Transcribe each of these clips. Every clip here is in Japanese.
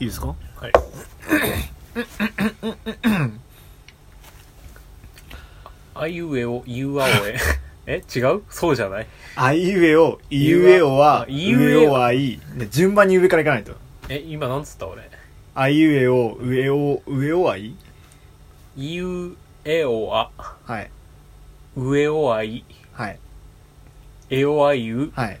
いいですか？はい。あいうえお、いうあおえ？え？違う？そうじゃない？あいうえお、いうえおは、あいうえおはいい。で順番に上からいかないと。え、今なんつった俺？あいうえお、上お、上おはいい？いうえおあ、はい。うえおあい、はい。えおあいう、はい。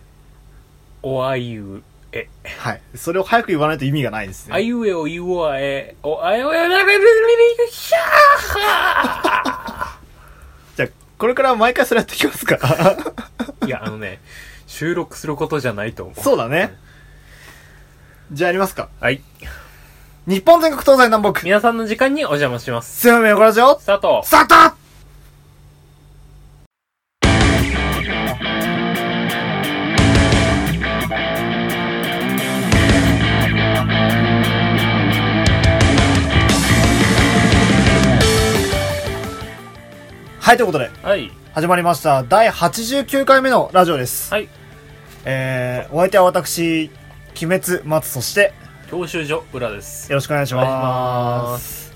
おあいう、え。はい。それを早く言わないと意味がないですね。あいうえお、いうおあえ、おあえおやられるひゃじゃあ、これから毎回それやっていきますかーいや、あのね、収録することじゃないと思う。そうだね。じゃあやりますか。はい。日本全国東西南北。皆さんの時間にお邪魔します。すよめよこらじょスタートスタートはい、ということで、はい。始まりました。第89回目のラジオです。はい。えー、お相手は私、鬼滅松、そして、教習所、裏です。よろしくお願いしお願いしま。ます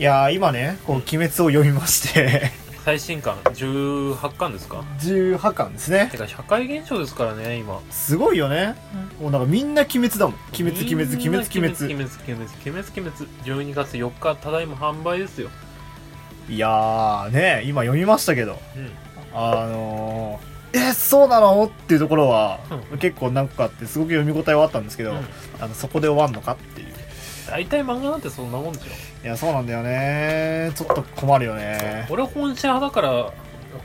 いやー、今ね、こう、鬼滅を読みまして、最新刊、18巻ですか？18巻ですねて。か、社会現象ですからね、今。すごいよね。もうなんかみんな鬼滅だもん。鬼滅、鬼滅、鬼滅、鬼滅。鬼滅、鬼滅、鬼滅、鬼滅。12月4日、ただいま販売ですよ。いやー、ね、今読みましたけど、うん。あのー、え、そうなの？っていうところは、う結構何個かあって、すごく読み応えはあったんですけど、うんあの、そこで終わんのかっていう。大体漫画なんてそんなもんでしょ。いや、そうなんだよね。ちょっと困るよね。俺本社派だから、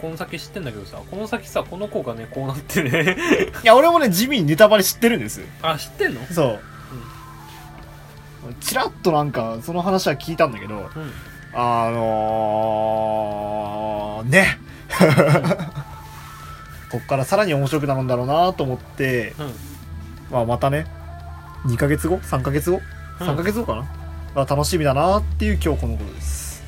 この先知ってんだけどさ、この先さ、この子がね、こうなってね。いや、俺もね、地味にネタバレ知ってるんです。あ、知ってんの？そう。チラッとなんか、その話は聞いたんだけど、うん。あのー、ね。こっからさらに面白くなるんだろうなと思って、うん。まあまたね、2ヶ月後 ?3 ヶ月後？うん ?3 ヶ月後かな、まあ楽しみだなっていう今日このことです。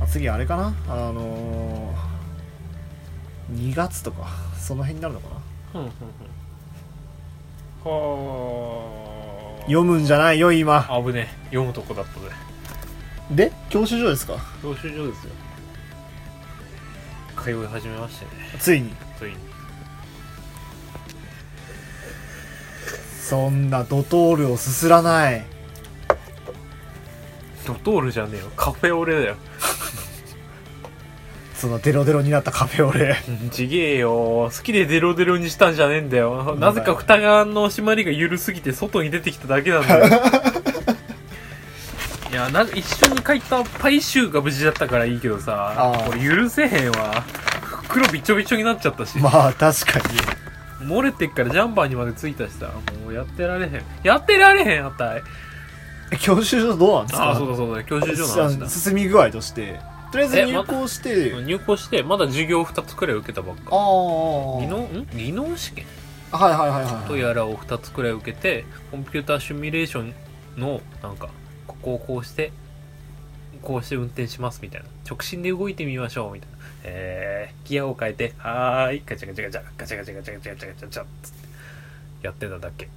あ次あれかな？あのー、2月とか、その辺になるのかな？うん。うん。はあ。読むんじゃないよ、今。あぶねえ。読むとこだったぜ。で、教習所ですか？教習所ですよ。通い始めましてね。ついに。ついに。そんなドトールをすすらない。ドトールじゃねえよ。カフェオレだよそのデロデロになったカフェオレ。ちげえよ。好きでデロデロにしたんじゃねえんだよ。なぜか蓋がの締まりが緩すぎて外に出てきただけなんだよ。いやな一緒に書いたパイシューが無事だったからいいけどさこれ許せへんわ。袋びちょびちょになっちゃったし、まあ、確かに。漏れてっからジャンバーにまでついたしさ。もうやってられへん。やってられへんあったい。教習所どうなんですか？ああそうだそうだ。教習所の話だ。進み具合として。とりあえずえ入校して、入校してまだ授業2つくらい受けたばっかああ。技能ん技能試験？はいはいはいはい。とやらを2つくらい受けてコンピューターシミュレーションのなんかここをこうしてこうして運転しますみたいな直進で動いてみましょうみたいなえー、ギアを変えてはーいガチャガチャガチャガチャガチャガチャガチャガチャガチャガチャつってやってただけ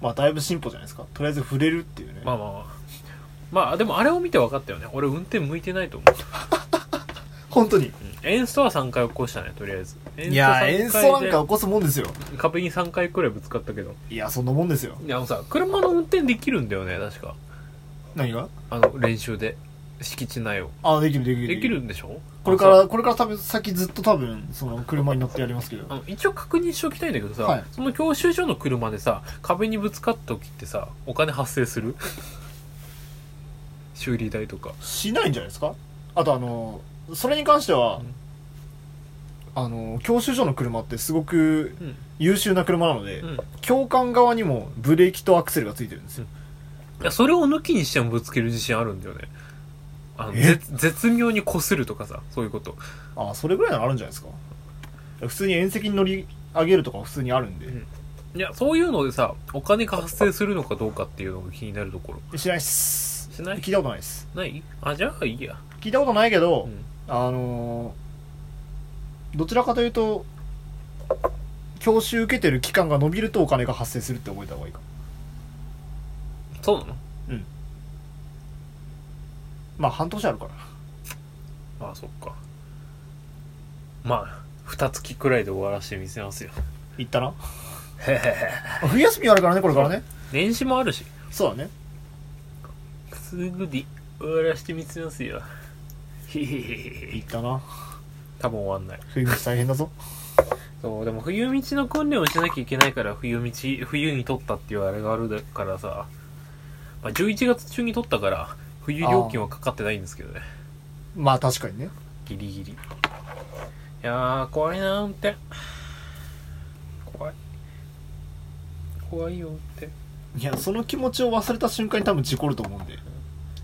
まあ、だいぶ進歩じゃないですか。とりあえず触れるっていうね。まあまあまあまあでもあれを見て分かったよね。俺運転向いてないと思う、本当に。うん、エンストは3回起こしたねとりあえず。エンいや、演奏なんかで起こすもんですよ。壁に3回くらいぶつかったけど。いや、そんなもんですよ。いやあのさ車の運転できるんだよね確か。何が？あの練習で。敷地内を。あ、できるできる。できるんでしょ？これから、これから多分、先ずっと多分、その、車に乗ってやりますけど。あの一応確認しておきたいんだけどさ、はい。その教習所の車でさ壁にぶつかった時ってさお金発生する？修理代とか。しないんじゃないですか？あとあの、それに関しては、うん。あの、教習所の車ってすごくうん。優秀な車なので、うん。教官側にもブレーキとアクセルがついてるんですよ。いやそれを抜きにしてもぶつける自信あるんだよね。あのえ？絶絶妙に擦るとかさそういうこと。ああ、それぐらいならあるんじゃないですか？普通に縁石に乗り上げるとかは普通にあるんで。うん。いやそういうのでさお金が発生するのかどうかっていうのが気になるところ。しないっす。しない。聞いたことないです。ない？あじゃあいいや。聞いたことないけど、うん。あのーどちらかというと、教習受けてる期間が伸びるとお金が発生するって覚えた方がいいかそうなの？まあ半年あるから。ああそっか。まあ二月くらいで終わらせてみせますよ。行ったな。冬休みあるからねこれからね。年始もあるし。そうだねすぐに終わらせてみせますよ。へへへへ行ったな。多分終わんない。冬道大変だぞ。そうでも冬道の訓練をしなきゃいけないから冬道冬に取ったっていうあれがあるからさ、まあ、11月中に取ったから冬料金はかかってないんですけどね。まあ確かにね。ギリギリ。いやー怖いな運転。怖い。怖いよ運転。いやその気持ちを忘れた瞬間に多分事故ると思うんで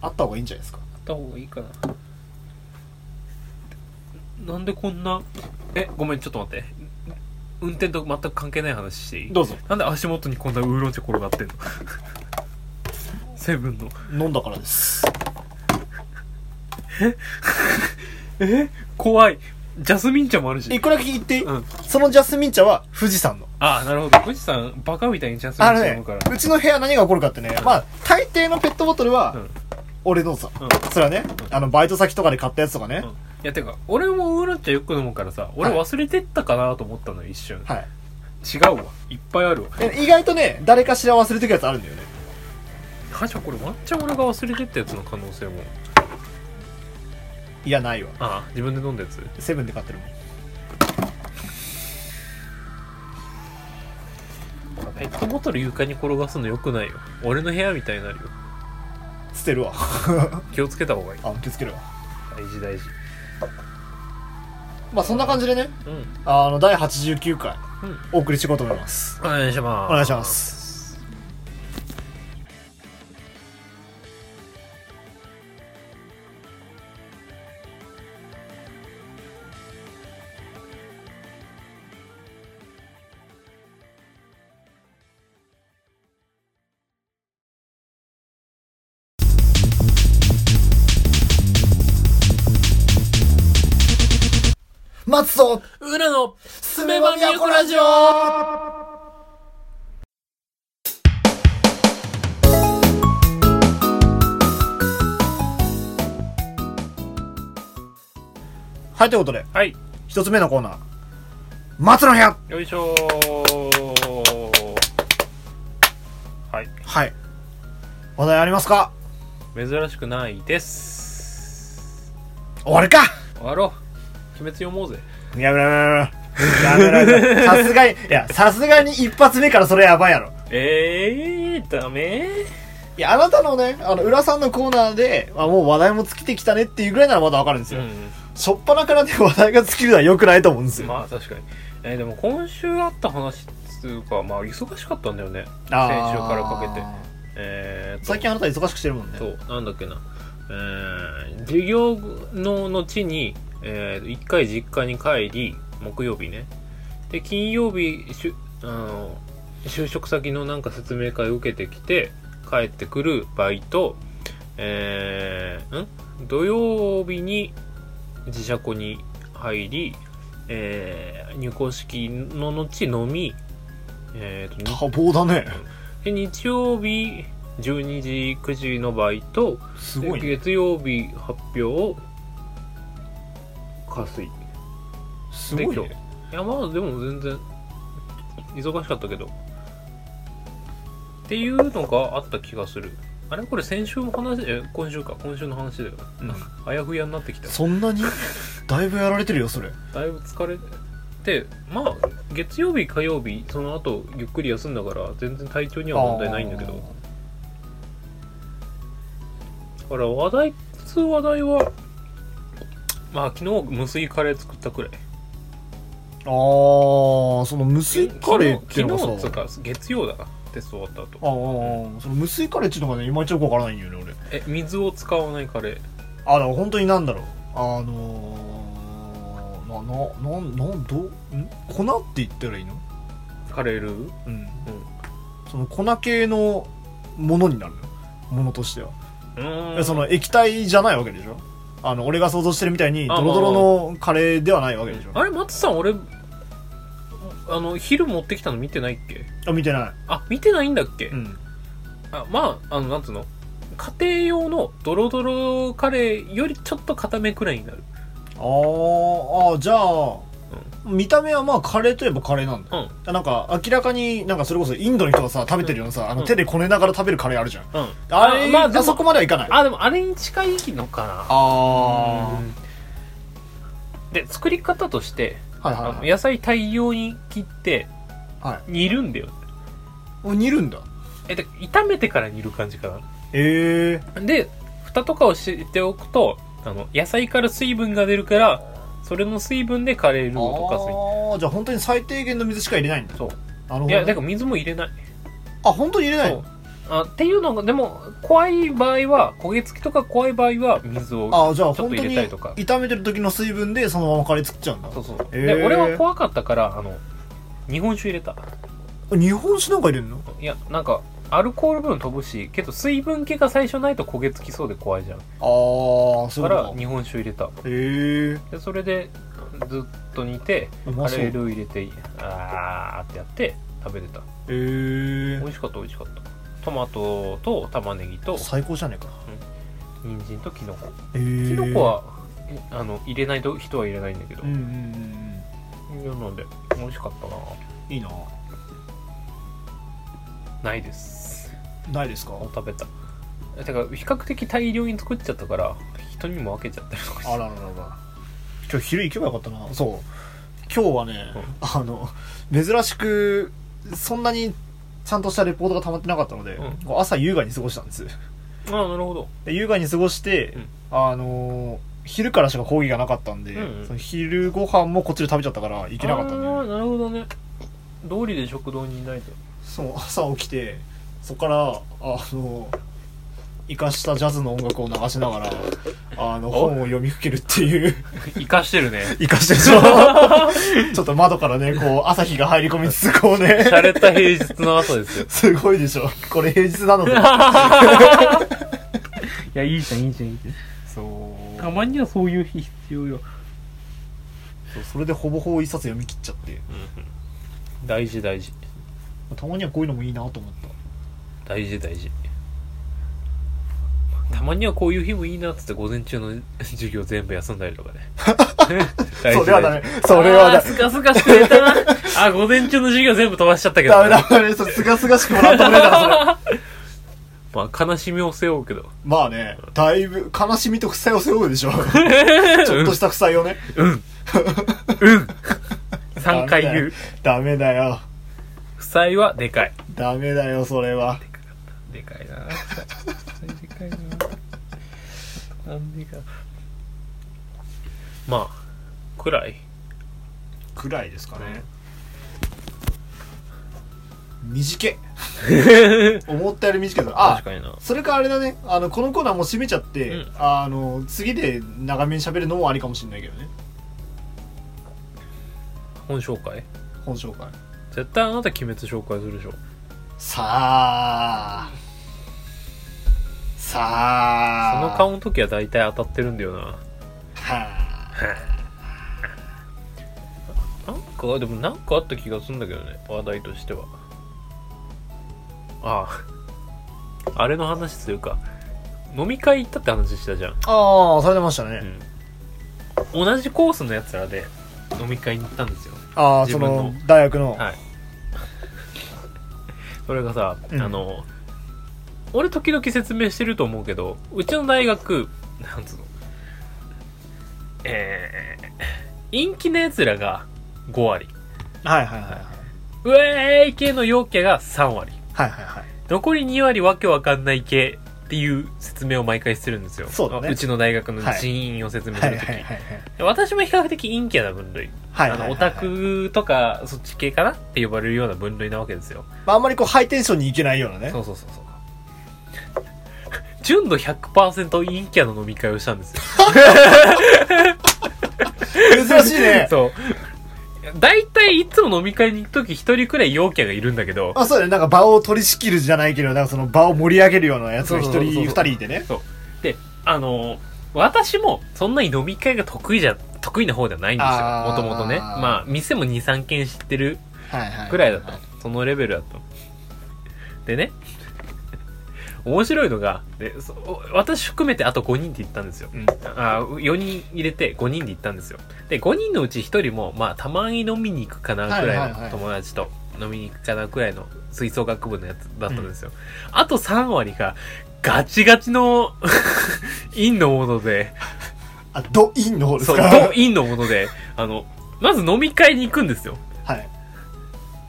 あった方がいいんじゃないですか？あった方がいいかな。なんでこんなえごめんちょっと待って。運転と全く関係ない話していい？どうぞ。なんで足元にこんなウーロン茶転がってんの？セブンの。飲んだからです。え？怖い。ジャスミン茶もあるし。一個だけ言って。いい、うん。そのジャスミン茶は富士山の。ああなるほど。富士山バカみたいにジャスミン茶飲むから、うちの部屋何が起こるかってね、まあ、大抵のペットボトルはうん、俺のさ、うん。それはね、あの、バイト先とかで買ったやつとかね、うん。いやてか俺もウーロン茶よく飲むからさ俺忘れてったかなと思ったのよ一瞬。はい。違うわ。いっぱいあるわ。え意外とね、誰かしら忘れてくやつあるんだよね。あじゃあこれワンチャン俺が忘れてったやつの可能性も。いや、ないわ。ああ自分で飲んだやつ？セブンで買ってるもん。ペットボトル床に転がすのよくないよ。俺の部屋みたいになるよ捨てるわ。気をつけた方がいいあ、気をつけるわ。大事大事まあ、そんな感じでね、うんあの、第89回、うんお送りしていこうと思います。お願いしますお願いしますはい、ということで、はい。一つ目のコーナー。松の部屋。よいしょはい。はい。話題ありますか？珍しくないです。終わるか。終わろう。鬼滅読もうぜ。やめろやめろやめろやめろ。さすがに、いや、さすがに一発目からそれやばいやろ。えー、ダメ？いや、あなたのね、あの、浦さんのコーナーで、あ、もう話題も尽きてきたねっていうぐらいならまだわかるんですよ。うしょっぱなからね、話題が尽きるのは良くないと思うんですんよ。まあ確かに。えーでも今週あった話っつうかまあ忙しかったんだよね。先週からかけて。えーと。最近あなた忙しくしてるもんね。そうなんだっけな。えー、授業の後に、えー、1回実家に帰り木曜日ね。で金曜日しゅあの就職先のなんか説明会を受けてきて帰ってくるバイト。えー、ん？土曜日に自社庫に入り、えー、入校式の後飲み、えーとに多忙だね。で日曜日12時9時のバイトすごいね。で月曜日発表火水すごいね。いやまあでも全然忙しかったけどっていうのがあった気がするあれこれ先週の話え今週か。今週の話だよ、うんあやふやになってきた。そんなに？だいぶやられてるよ、それ。だいぶ疲れてまあ月曜日火曜日その後ゆっくり休んだから全然体調には問題ないんだけど。だから話題普通話題はまあ昨日無水カレー作ったくらい。あー、その無水カレーっていうのがさ、昨日つうか月曜だなテスト終わった後あー、その無水カレーっていうのがね、いまいちよくわからないんだよね、俺。え水を使わないカレー？あ、だから本当になんだろう。あのー、な、な、なん、なん、どう、ん？粉って言ったらいいの？カレールー？うん。その粉系のものになるのものとしては。うーん。その液体じゃないわけでしょ？あの、俺が想像してるみたいに、あ。ドロドロのカレーではないわけでしょ？あれ松さん俺あの昼持ってきたの見てないっけ？あ見てない。あ見てないんだっけ、うん。あまああのなんつうの？家庭用のドロドロカレーよりちょっと固めくらいになる。あーあじゃあ、見た目はまあカレーといえばカレーなんだ、うん。なんか明らかになんかそれこそインドの人がさ食べてるようなさ、あのうん手でこねながら食べるカレーあるじゃん。うん。あれまああそこまではいかない。あでもあれに近いのかな。あうん。で作り方としてあはいはいはい。あの野菜大量に切っては煮るんだよ。い煮るんだ。えで炒めてから煮る感じかな。ええ。で蓋とかをしておくとあの野菜から水分が出るからそれの水分でカレールーを溶かすああじゃあ本当に最低限の水しか入れないんだ。そう。なるほど、いやだから水も入れない。あ本当に入れないそうあっていうのがでも怖い場合は焦げ付きとか怖い場合は水をあじゃあちょっと入本当にれたりとか。炒めてる時の水分でそのままカレー作っちゃうんだ。そうそう、へー。で俺は怖かったからあの日本酒入れた。日本酒なんか入れるの？いやなんかアルコール分飛ぶしけど水分気が最初ないと焦げ付きそうで怖いじゃん。ああそういうことか。ら日本酒入れた。へえでそれでずっと煮てうまそう。カレールー入れてあーってやって食べてた。へえ美味しかった美味しかったトマトと玉ねぎと最高じゃねえか。人参とキノコ。へえキノコはえあの入れないと人は入れないんだけど、うんうんうんなので美味しかったな。うんいいな。ないです。ないですか？もう食べた。てか比較的大量に作っちゃったから人にも分けちゃったりとかしてあらららら。今日昼行けばよかったな。そう。今日はね、あの珍しくそんなにちゃんとしたレポートが溜まってなかったので、うん。朝優雅に過ごしたんです。ああなるほど。で優雅に過ごして、うん。あのー昼からしか講義がなかったんで、うんうん。その昼ご飯もこっちで食べちゃったから行けなかったんで、ああなるほどね。道理で食堂にいないと。そう朝起きてそこからあの生かしたジャズの音楽を流しながらあのお本を読みふけるっていう。生かしてるね。生かしてるでしょ？ちょっと窓からねこう朝日が入り込みつつこうね。洒落た平日の朝ですよ。すごいでしょ？これ平日なので。いやいいじゃんいいじゃんいいじゃん。そう。たまにはそういう日必要よ、そうそれでほぼほぼ一冊読み切っちゃって。大事大事。たまにはこういうのもいいなと思った。大事大事たまにはこういう日もいいなっつって午前中の 授業全部休んだりとかね。それはダメ。それはダメ。すがすがしく寝たな。あ午前中の授業全部飛ばしちゃったけど。ダメダメすがすがしくもなんともねえだろそれ。まあ悲しみを背負うけど。まあねだいぶ悲しみと負債を背負うでしょちょっとした負債をね。うん。うん。3回言う。ダメだよ。負債はでかい。ダメだよそれは。でかいなでかいななんでか。まあくらい。くらいですかね。短い。思ったより短いけど。あ確かにな。それかあれだね。あのこのコーナーもう閉めちゃって、うん。あの次で長めに喋るのもありかもしれないけどね。本紹介？本紹介。絶対あなた鬼滅紹介するでしょ。さあさあ。その顔の時は大体当たってるんだよな。はなんかでもなんかあった気がするんだけどね話題としては。ああ。あれの話するか飲み会行ったって話したじゃん、あああされてましたね、うん、同じコースのやつらで飲み会に行ったんですよ。ああその大学の、はい。それがさ、うん。あの俺時々説明してると思うけどうちの大学なんつうの？えー、陰気な奴らが5割。はいはいはいはい。ウェーイ系の陽キャが3割。はいはいはい。残り2割わけわかんない系っていう説明を毎回してるんですよ。そうだね。うちの大学の人員を説明すはいるとき、はいはいはい。私も比較的陰キャな分類。はいはいはいあのオタクとかそっち系かなって呼ばれるような分類なわけですよ。まあ、あんまりこうハイテンションにいけないようなね。そうそうそう純度100%陰キャの飲み会をしたんですよ。珍しいね。そう。大体いつも飲み会に行く時一人くらい陽キャがいるんだけど。あそうだね。なんか場を取り仕切るじゃないけどなんかその場を盛り上げるようなやつが一そうそうそうそう。人二人いてねであの私もそんなに飲み会が得意じゃ得意な方ではないんですよ。もともとね。まあ店も23軒知ってるはいはいぐらいだった。のそのレベルだった。のでね面白いのがでそ私含めてあと5人で行ったんですよ。うん。あ4人入れて5人で行ったんですよ。で5人のうち1人もまあたまに飲みに行くかなくらいの友達と飲みに行くかなくらいの吹奏楽部のやつだったんですよ、あと3割がガチガチの 陰のもので。あドインの方ですそうかド陰のもので。あのまず飲み会に行くんですよ。はい。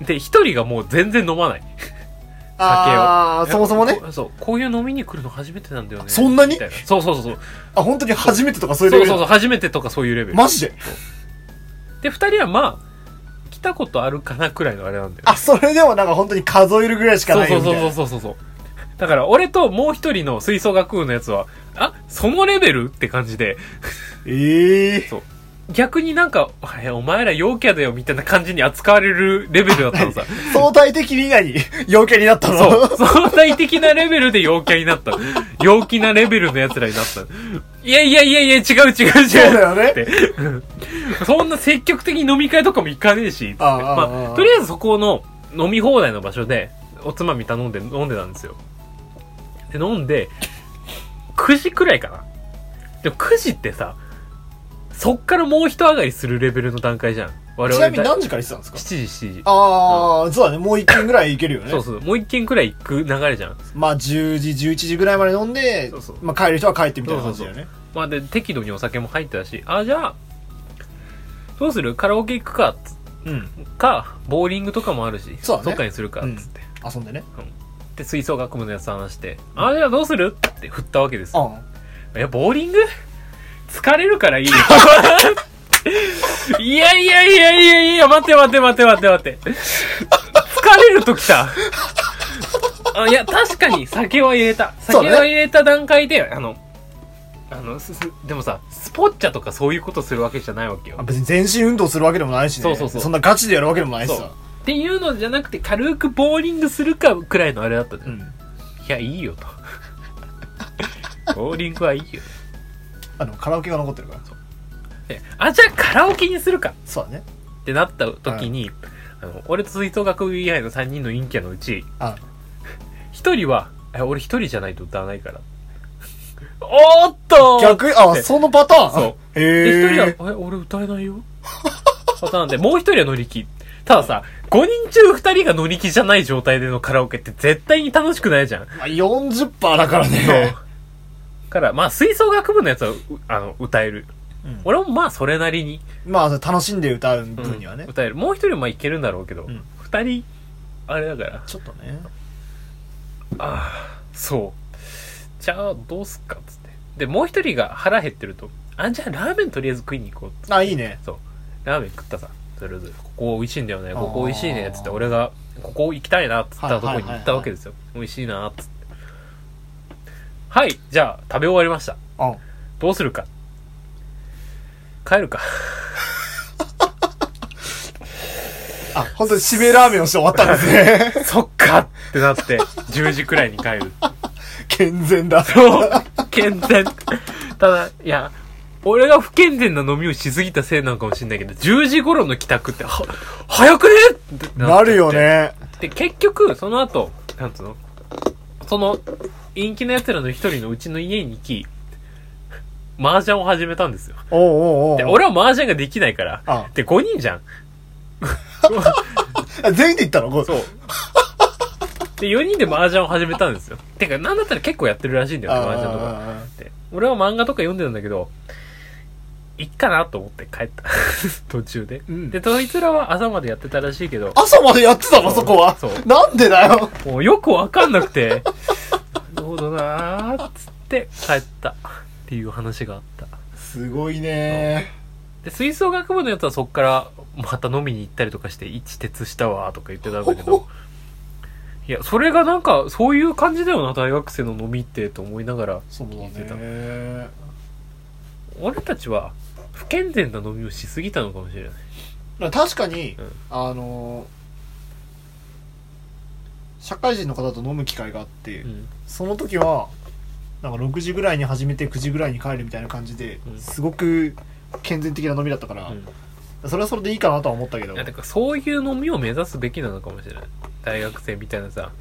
で1人がもう全然飲まないああそもそもね。こそうこういう飲みに来るの初めてなんだよね。そんなに？みたいそうそうそうそう。あ本当に初めてとかそういうそうレベル？そうそう初めてとかそういうレベル。マジで？で2人はまあ来たことあるかなくらいのあれなんだよあそれでもなんか本当に数えるぐらいしかそうそうそうないよみたいな。そうそうそうだから俺ともう一人の吹奏楽部のやつはあそのレベル？って感じで。ええそう逆になんかあお前ら陽キャだよみたいな感じに扱われるレベルだったのさ。相対的に何？陽キャになったの？そう。相対的なレベルで陽キャになった。陽気なレベルの奴らになった。いやいやいやいや違う違う違う。そうだよね。そんな積極的に飲み会とかも行かねえし、まあ、とりあえずそこの飲み放題の場所で、おつまみ頼んで、飲んでたんですよ。で、飲んで、9時くらいかな。でも9時ってさ、そっからもう一上がりするレベルの段階じゃん。我々ちなみに何時から行ってたんですか？7時、7時。ああ、そうだね。もう一軒ぐらい行けるよね。そうそう。もう一軒くらい行く流れじゃん。まあ、10時、11時ぐらいまで飲んで、そうそうまあ、帰る人は帰ってみたいな感じだよね。まあで、適度にお酒も入ってたし、あ、じゃあ、どうする？カラオケ行くか、つうん。か、ボーリングとかもあるし、そうだねっかにするか、うんつって。遊んでね。で、吹奏楽部のやつと話して、あ、じゃあどうする？って振ったわけですよ。あいや、ボーリング？疲れるからいいよ。いやいやいやいやいや、待って待って待って待って待って。疲れるときた。あいや、確かに酒は入れた。酒は入れた段階で、あの、あの、すすでもさ、スポッチャとかそういうことするわけじゃないわけよあ。別に全身運動するわけでもないしね。そうそうそうそんなガチでやるわけでもないしさ。っていうのじゃなくて、軽くボーリングするかくらいのあれだったじゃん。いうん。や、いいよと。ボーリングはいいよ。あの、カラオケが残ってるから。であ、じゃあカラオケにするかそうだね。ってなった時に、あの、俺と吹奏楽部以外の3人の陰キャのうち、あ1人は、え、俺1人じゃないと歌わないから。おーっと逆？に、あ、でそのパターン？そうへで、1え。人は、え、俺歌えないよパターンで、もう1人は乗り気。たださ、5人中2人が乗り気じゃない状態でのカラオケって絶対に楽しくないじゃん。まあ、40%だからそうね。。から、まあ、吹奏楽部のやつは、うあの、歌える。うん俺もまあ、それなりに、まあ、楽しんで歌ううん分にはね。歌える。もう一人はまあいけるんだろうけど、うん二人、あれだから、ちょっとね。ああ、そう。じゃあ、どうすっかっつって。で、もう一人が腹減ってると、あ、じゃあラーメンとりあえず食いに行こうっつって。あ、いいね。そう。ラーメン食ったさ。とりあえず、ここ美味しいんだよね。ここ美味しいね。っつって、俺が、ここ行きたいなっつったとこに行ったわけですよ。美味しいなっつって。はい、じゃあ、食べ終わりました。うん。どうするか。帰るか。あ、本当に締めラーメンをして終わったんですね。そっかってなって、10時くらいに帰る。健全だ。そう、健全。ただ、いや、俺が不健全な飲みをしすぎたせいなのかもしれないけど、10時頃の帰宅って、は、早くねってってなるよ。ね。で、結局、その後、なんつうの？その、陰気な奴らの一人のうちの家に行き、麻雀を始めたんですよ。おうおうおうで、俺は麻雀ができないからあ、で、5人じゃん。あ 全員で行ったの？そう。で、4人で麻雀を始めたんですよ。てか、なんだったら結構やってるらしいんだよね、麻雀とか。あで俺は漫画とか読んでたんだけど、いっかなと思って帰った。途中で。うんで、そいつらは朝までやってたらしいけど、朝までやってたの？そこは？そうなんでだよ。もうよくわかんなくて、なるほどなーっつって帰った。っていう話があった。すごいね。で、吹奏楽部のやつはそっからまた飲みに行ったりとかして、一致鉄したわーとか言ってたんだけど、いや、それがなんか、そういう感じだよな、大学生の飲みって、と思いながら聞いてた。ね。俺たちは、不健全な飲みをしすぎたのかもしれない。確かに、うんあの社会人の方と飲む機会があって、うん。その時はなんか6時ぐらいに始めて9時ぐらいに帰るみたいな感じで、うん。すごく健全的な飲みだったから、うん。それはそれでいいかなとは思ったけど。いやてかそういう飲みを目指すべきなのかもしれない。大学生みたいなさ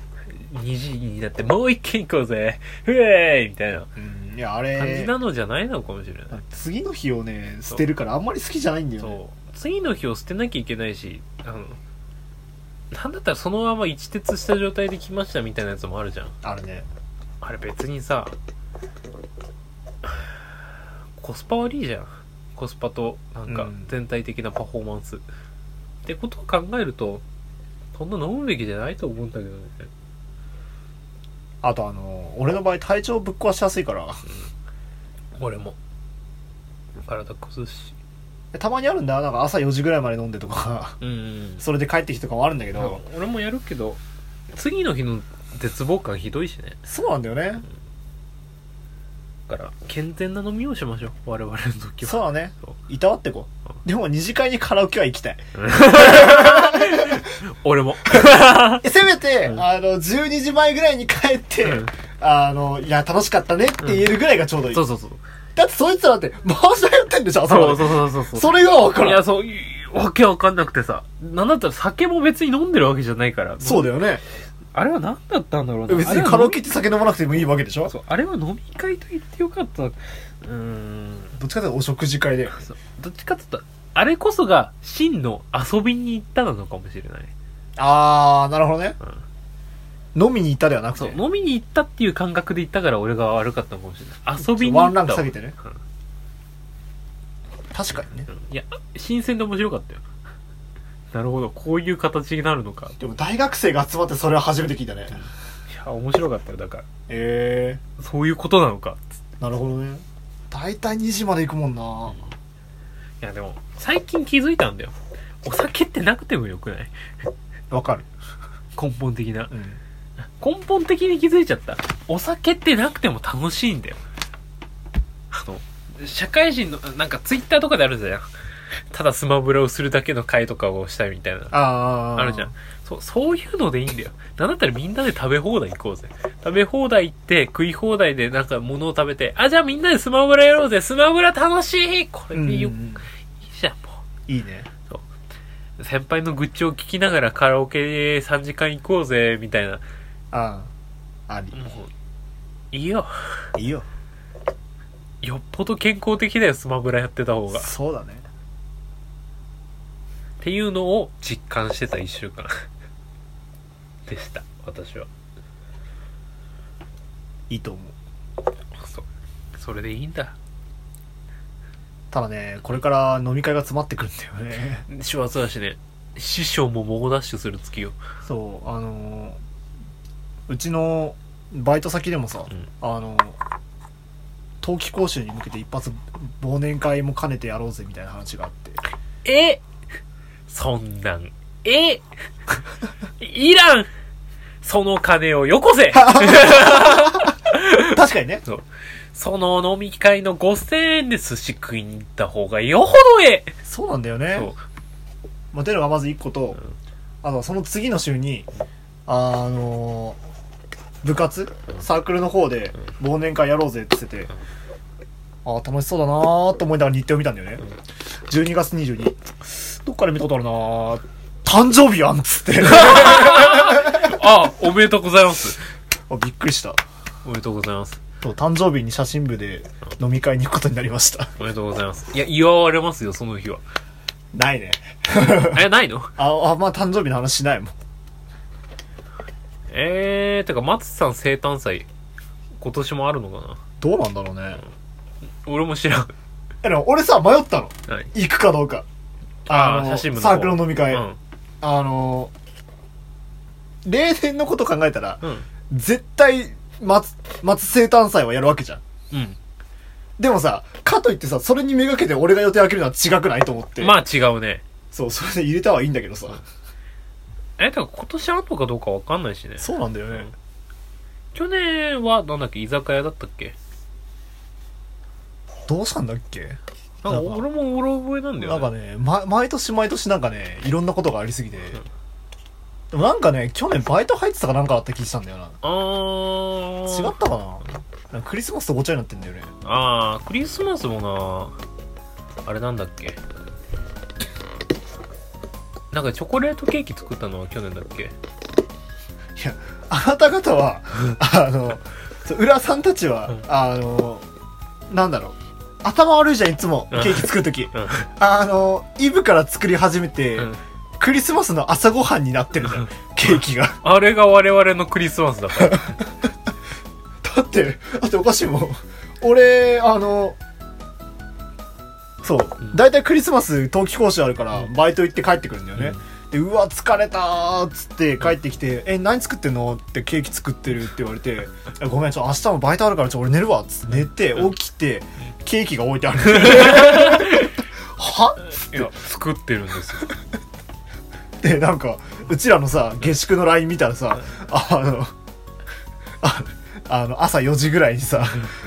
2時になってもう一軒行こうぜ。ふえーいみたいな。うんいやあ感じれなのじゃないのかもしれない。次の日をね捨てるからあんまり好きじゃないんだよね。そう。次の日を捨てなきゃいけないしあのなんだったらそのまま一徹した状態で来ましたみたいなやつもあるじゃん。あれね。あれ別にさコスパ悪いじゃん。コスパとなんかうん。全体的なパフォーマンス、ってことを考えるとそんな飲むべきじゃないと思うんだけどね。あとあの俺の場合体調ぶっ壊しやすいから。俺も。体崩すしたまにあるんだ。よなんか朝4時ぐらいまで飲んでとか。うん、うんそれで帰ってきてとかもあるんだけど、俺もやるけど次の日の絶望感ひどいしね。そうなんだよね。だから健全な飲みをしましょう。我々の時は。そうだね。いたわってこう。でも二次会にカラオケは行きたい。俺も。え せめて、うん。あの12時前ぐらいに帰って、うん。あのいや楽しかったねって言えるぐらいがちょうどいい、そうそうそうだってそいつらって回しやってんでしょそうそうそうそうそうそれが分からんいや、そう、いわけわかんなくてさ。なんだったら酒も別に飲んでるわけじゃないから。そうだよねあれは何だったんだろうな。別にカラオケって酒飲まなくてもいいわけでしょそう、あれは飲み会と言ってよかった。うーん。どっちかというとお食事会でどっちかって言ったら、あれこそが真の遊びに行ったなのかもしれない。あーなるほどね、飲みに行ったではなくてそう、飲みに行ったっていう感覚で行ったから俺が悪かったのかもしれない。遊びに行った。ワンランク下げてねうん確かにねいや、新鮮で面白かったよ。なるほど、こういう形になるのか。でも大学生が集まってそれは初めて聞いたねいや、面白かったよ。だから、えそういうことなのか。ー、なるほどね大体2時まで行くもんな、いやでも、最近気づいたんだよ。お酒ってなくてもよくない？わかる根本的な。うん根本的に気づいちゃった。お酒ってなくても楽しいんだよ。あの、社会人の、なんかツイッターとかであるじゃん。ただスマブラをするだけの会とかをしたいみたいな。あーあるじゃん。そう、そういうのでいいんだよ。なんだったらみんなで食べ放題行こうぜ。食べ放題行って、食い放題でなんか物を食べて、あ、じゃあみんなでスマブラやろうぜ。スマブラ楽しいこれでよ、いいうんうんじゃん、もう。いいね先輩の愚痴を聞きながらカラオケ3時間行こうぜ、みたいな。ああありもう、いいよ。いいよよっぽど健康的だよ、スマブラやってた方が。っそうだねていうのを実感してた1週間。でした、私は。いいと思うそう。それでいいんだ。ただねこれから飲み会が詰まってくるんだよね 師走だしね、師匠も猛ダッシュする月よ。そうあのーうちのバイト先でもさ、うん。あのー冬季講習に向けて一発忘年会も兼ねてやろうぜみたいな話があって。え？そんなん、え？いらん。その金をよこせ。確かにね。そう。その飲み会の5000円で寿司食いに行った方がよほどええ。そうなんだよね。そう。まあ、ていうのがまず一個と、ん。あのその次の週にあのー部活？サークルの方で忘年会やろうぜって言ってて、ああ楽しそうだなーと思いながら日程を見たんだよね、12月22どっから見たことあるなー。誕生日やんっつって。あ、おめでとうございます。あびっくりした。おめでとうございます。誕生日に写真部で飲み会に行くことになりました。おめでとうございます。いや、祝われますよ、その日は。ないね。え、ないの？ああまあ誕生日の話しないもんえー、てか、松さん生誕祭、今年もあるのかな？どうなんだろうね俺も知らん。えでも俺さ迷ったのはい。行くかどうかあーの写真部の方サークルの飲み会、うん。あのー、例年のこと考えたら、うん。絶対、松、松生誕祭はやるわけじゃん。うん。でもさ、かといってさ、それにめがけて俺が予定開けるのは違くないと思って。まあ違うね。そう、それで入れたはいいんだけどさ。え、てか今年あるのかどうかわかんないしね。そうなんだよね。去年は、なんだっけ、居酒屋だったっけ？どうしたんだっけ？なんか俺もうろ覚えなんだよね。なんかね、ま、毎年毎年なんかね、いろんなことがありすぎて。でもなんかね、去年バイト入ってたかなんかあった気したんだよな。あー。違ったかな？なんかクリスマスとごちゃになってんだよね。あー、クリスマスもな、あれなんだっけ？なんかチョコレートケーキ作ったのは去年だっけ？いやあなた方は あの浦さんたちは、うん。あのなんだろう。頭悪いじゃんいつもケうん。ーキ作る時。うん。あのイブから作り始めて、うん。クリスマスの朝ごはんになってるじゃん。ケーキが。あれが我々のクリスマスだから。だってだっておかしいもん。俺あのそう。うん。大体、クリスマス冬季講習あるから、うん。バイト行って帰ってくるんだよね、でうわ疲れたーっつって帰ってきて「え何作ってんの?」ってケーキ作ってるって言われて「えごめんちょ明日もバイトあるからちょ俺寝るわ」っつって寝てうん。起きてケーキが置いてある。は？いや作ってるんですよ。でなんかうちらのさ下宿の LINE 見たらさあのああの朝4時ぐらいにさ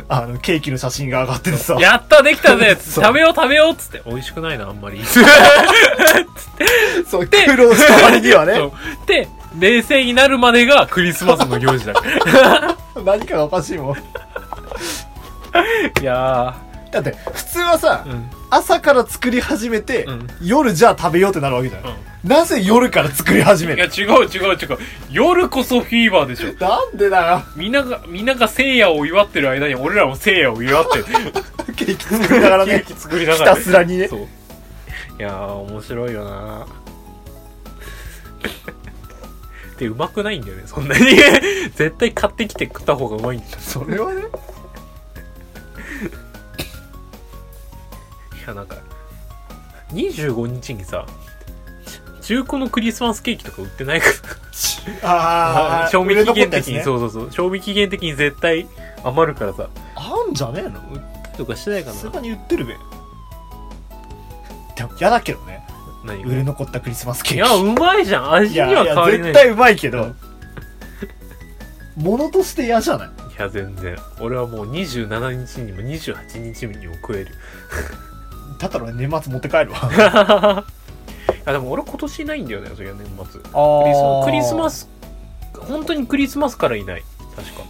あのケーキの写真が上がっててさ。やったできたぜ。そう。食べよう食べようっつって。美味しくないなあんまり。そう。苦労した割にはね。そう。で冷静になるまでがクリスマスの行事だ。何かがおかしいもん。いやだって普通はさ、ーうん朝から作り始めて、うん。夜じゃあ食べようってなるわけじゃない、なぜ夜から作り始めいやる違う違う違う。夜こそフィーバーでしょ。なんでだよ。みんながみんなが聖夜を祝ってる間に俺らも聖夜を祝ってる。ケーキ作りながらね。ケーキ作りなひがらたすらにね。そう。いやー面白いよな。でうまくないんだよねそんなに。絶対買ってきて食った方がうまいんだよ。それはねいやなんか25日にさ中古のクリスマスケーキとか売ってないかああら 賞味期限的に、ね、そうそうそう。賞味期限的に絶対余るからさ。あんじゃねえの？売ったりとかしてないかな？さすがに売ってるべ。でも嫌だけどね。何売れ残ったクリスマスケいーキ。やうまいじゃん。味には変わりない。絶対うまいけどうん物として嫌じゃない？いや全然。俺はもう27日にも28日にも食えるだったら俺年末持って帰るわ。いやでも俺今年いないんだよねそれは年末。クリスマス本当にクリスマスからいない。確か。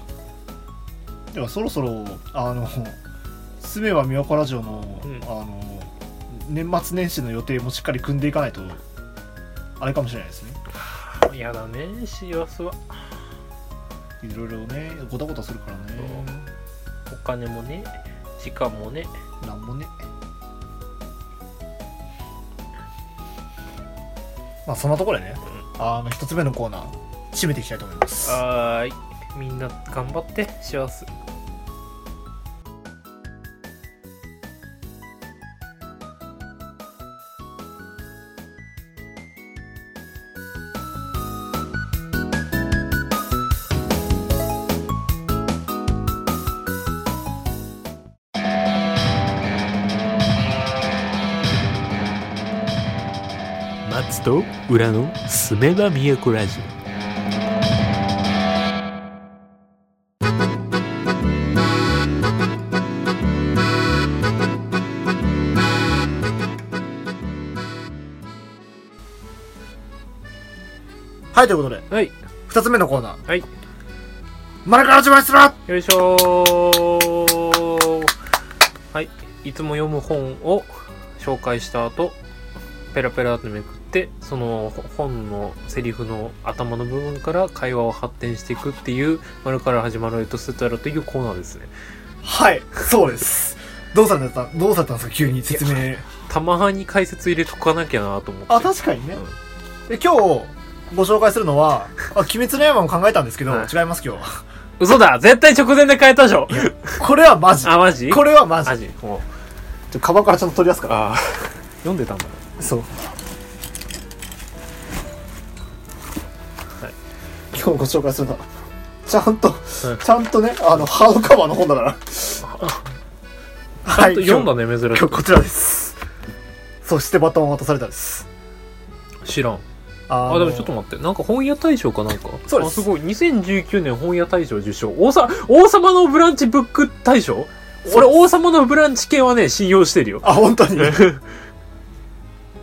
ではそろそろあの「すめはみわこラジオの」うん。あの年末年始の予定もしっかり組んでいかないとあれかもしれないですね。やだね幸せは。いろいろねごたごたするからね。お金もね時間もね。なんもねまあそんなところでね。あの一つ目のコーナー締めていきたいと思います。はーい。みんな頑張って幸せ松と裏のすめば都ラジはいということでオはい二つ目のコーナーはい丸から始まりするよいしょーはいいつも読む本を紹介した後ペラペラってめくってその本のセリフの頭の部分から会話を発展していくっていう「丸から始まるエトセトラ」というコーナーですね。はいそうです。どうされたどうされたんですか？急に説明。たまに解説入れとかなきゃなと思って。あ確かにね、で今日ご紹介するのは「あ鬼滅の刃」も考えたんですけど、はい。違います今日嘘だ！絶対直前で変えたでしょ。これはマジ。あマジ？これはマジ。マジ？もう。ちょカバンからちゃんと取り出すから。ああ読んでたんだ。そう、今日ご紹介するの。は ちゃんと、うんちゃんとねあのハードカバーの本だから。ちはゃんと読んだねね珍し今日こちらです。そしてバトンを渡されたです。く知らん。ああ、でもちょっと待って。なんか本屋大賞かなんか？そうです。あ、すごい。2019年本屋大賞受賞。王さ、王様のブランチブック大賞？俺、王様のブランチ系はね、信用してるよ。あ本当に？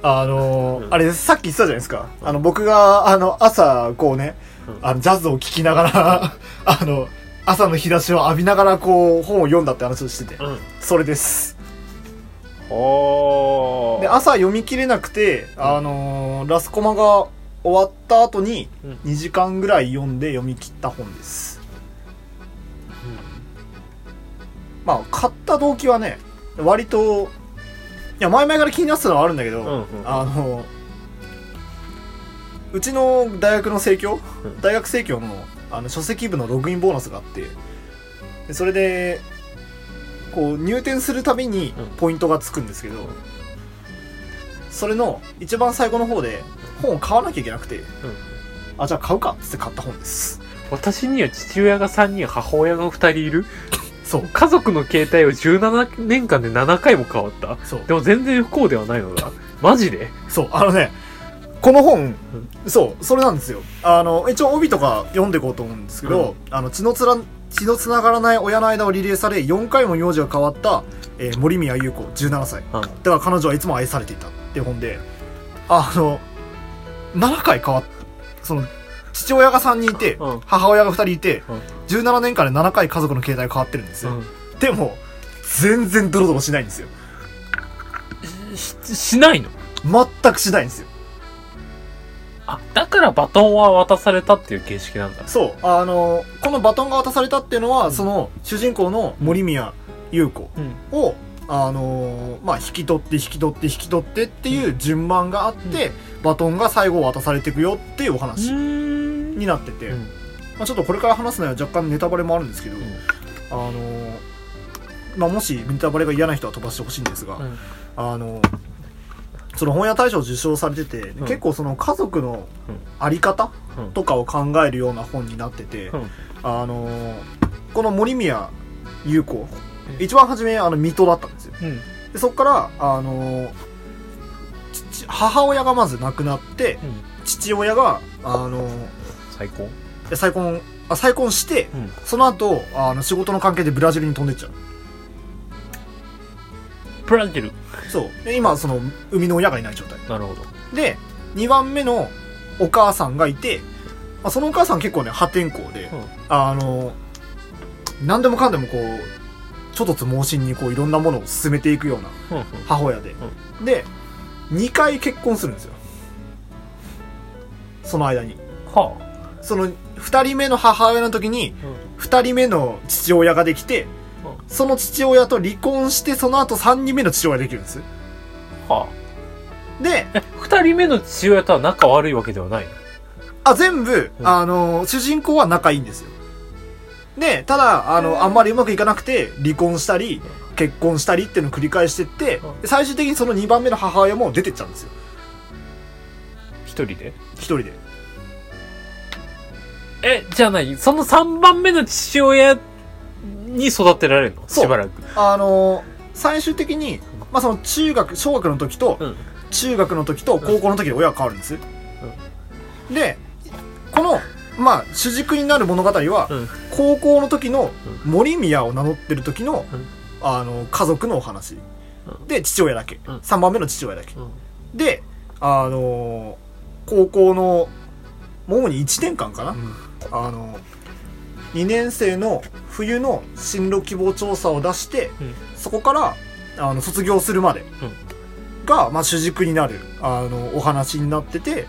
あのーうん。あれさっき言ってたじゃないですか。あの僕があの朝こうね、うんあのジャズを聴きながら あの朝の日差しを浴びながらこう本を読んだって話をしててうん。それです。おで朝読み切れなくて、あのーラスコマが終わった後にうん。2時間ぐらい読んで読み切った本です。まあ買った動機はね割といや前々から気になってたのはあるんだけど、うんうんあのうちの大学の生協、うん大学生協のあの書籍部のログインボーナスがあってでそれでこう入店するたびにうん。ポイントがつくんですけど、それの一番最後の方で本を買わなきゃいけなくて、あじゃあ買うかっつって買った本です。私には父親が3人母親が2人いる。そう。家族の携帯を17年間で7回も変わった。そう。でも全然不幸ではないのだ。マジで？そう。あのねこの本、そうそれなんですよ。あの一応帯とか読んでいこうと思うんですけど、あの血のつら血のつながらない親の間をリレーされ4回も名字が変わった、えー森宮優子17歳。うん。だから彼女はいつも愛されていたっていう本であの7回変わっその父親が3人いて、うん。母親が2人いて、うん。17年間で7回家族の携帯が変わってるんですよ、でも全然ドロドロしないんですよ。ししないの？全くしないんですよあだからバトンは渡されたっていう形式なんだ。そう。あのこのバトンが渡されたっていうのは、うん。その主人公の森宮優子うん。を、あのまあ、引き取って引き取って引き取ってっていう順番があって、バトンが最後渡されていくよっていうお話ん。になってて、うん。まあ、ちょっとこれから話すのは若干ネタバレもあるんですけど、あのまあ、もしネタバレが嫌な人は飛ばしてほしいんですが、うん。あのその本屋大賞受賞されてて、うん。結構その家族のうん。あり方うん。とかを考えるような本になってて、うん。あのこの森宮優子うん。一番初めあの水戸だったんですよ。うん。でそこからあの父母親がまず亡くなってうん。父親があの最高再婚あ再婚してうん。その後あの仕事の関係でブラジルに飛んでっちゃうブラそう。で今その生みの親がいない状態。なるほど。で2番目のお母さんがいて、まあ、そのお母さん結構ね破天荒で、うん。あの何でもかんでもこうちょっとつ盲信にこういろんなものを進めていくようなうんうん。母親で、で2回結婚するんですよ。その間に。はその2人目の母親の時にあ2人目の父親ができてうその父親と離婚してその後3人目の父親ができるんです。はであ。え 二人目の父親とは仲悪いわけではないの？あ、全部、うん。あの、主人公は仲いいんですよ。で、ただ、あの、あんまりうまくいかなくて、離婚したり、結婚したりっていうのを繰り返してって最終的にその2番目の母親も出てっちゃうんですよ。一人で？一人で。えじゃあ何その三番目の父親に育てられるの？そう。しばらく。あの、最終的に、まあ、その中学、小学の時と、うん。中学の時と高校の時で親が変わるんです。で、この、まあ、主軸になる物語は、うん。高校の時の森宮を名乗ってる時の、うん。あの、家族のお話。うん。で、父親だけ。うん。3番目の父親だけ。うん。で、あの高校の、主に1年間かな、あの2年生の冬の進路希望調査を出して、うん。そこから、あの、卒業するまでが、まあ、主軸になる、あの、お話になってて、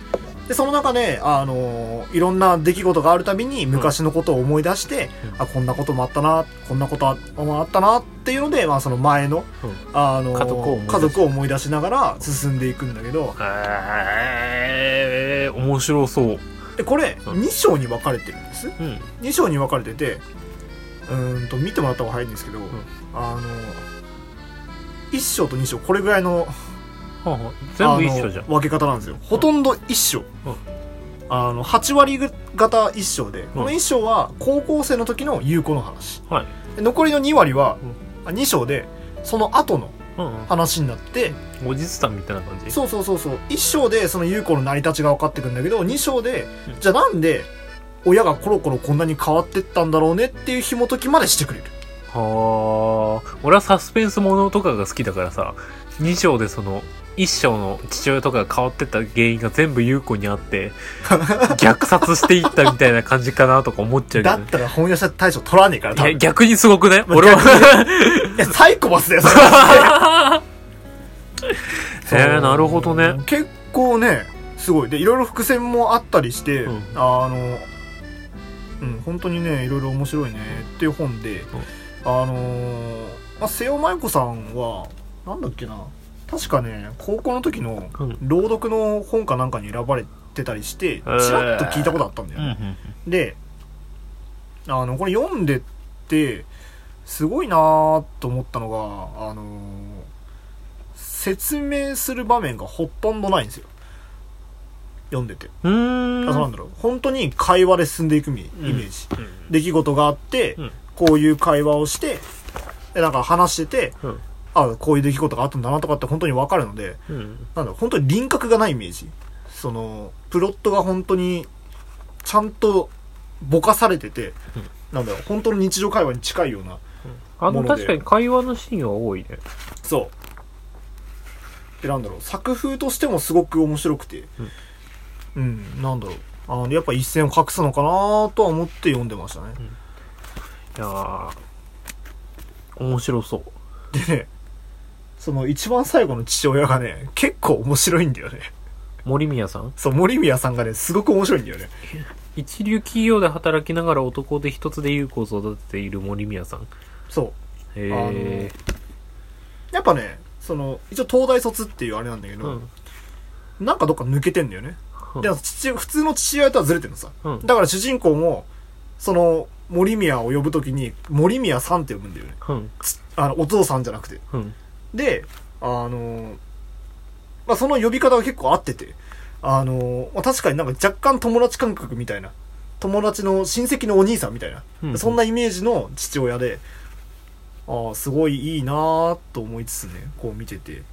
で、その中で、あのいろんな出来事があるたびに昔のことを思い出して、うん。あ、こんなこともあったな、こんなことああったなっていうので、まあ、その前の、うん。あの家族を思い出し家族を思い出しながら進んでいくんだけど、へえ面白そうで、これ、うん2章に分かれてるんです？うん。2章に分かれててうーんと見てもらった方が早いんですけど、あの1章と2章これぐらいのはあはあ全部一緒じゃん。分け方なんですよ。ほとんど1章、うん。あの8割型1章で、この1章は高校生の時の優子の話。はい。で残りの2割は、2章でその後のうんうん話になって。後日談みたいな感じ？そうそうそうそう。1章でその優子の成り立ちが分かってくるんだけど2章で、うん。じゃあなんで親がコロコロこんなに変わってったんだろうね？っていう紐解きまでしてくれる。はあ。俺はサスペンスものとかが好きだからさ2章でその1章の父親とかが変わってった原因が全部優子にあって 虐殺していったみたいな感じかなとか思っちゃうけど。ねだったら本屋者大賞取らねえから多分。いや逆にすごくねまあ俺はいやサイコパスだよそれ。は へえなるほどね。結構ねすごい。でいろいろ伏線もあったりして、うん。あのうん本当にねいろいろ面白いねっていう本で、あのーまあ、瀬尾真由子さんはなんだっけな確かね高校の時のうん。朗読の本かなんかに選ばれてたりしてちー。らっと聞いたことあったんだよね、であのこれ読んでってすごいなーと思ったのがあのー説明する場面がほとんどないんですよ。読んでて、うーん。あそうなんだろう本当に会話で進んでいくイメージ、うん。出来事があって、うん。こういう会話をしてでなんか話しててうんあこういう出来事があったんだなとかって本当に分かるのでうん。なんだ本当に輪郭がないイメージ。そのプロットが本当にちゃんとぼかされてて、うん。なんだろう本当の日常会話に近いようなあの確かに会話のシーンは多いね。そう。でなんだろう作風としてもすごく面白くて。うん、なんだろう。あのやっぱ一線を画すのかなとは思って読んでましたね、いやー面白そう。でねその一番最後の父親がね結構面白いんだよね。森宮さん？そう森宮さんがねすごく面白いんだよね。一流企業で働きながら男で一つで優子を育てている森宮さん。そう。へえやっぱねその一応東大卒っていうあれなんだけど、うん。なんかどっか抜けてんだよね。うん。でも父普通の父親とはずれてるのさ。うん。だから主人公もその森宮を呼ぶときに森宮さんって呼ぶんだよね。うん。つあのお父さんじゃなくて。うんであのまあその呼び方が結構合っててあのまあ、確かになんか若干友達感覚みたいな友達の親戚のお兄さんみたいな、うんそんなイメージの父親でああすごいいいなーと思いつつねこう見てて。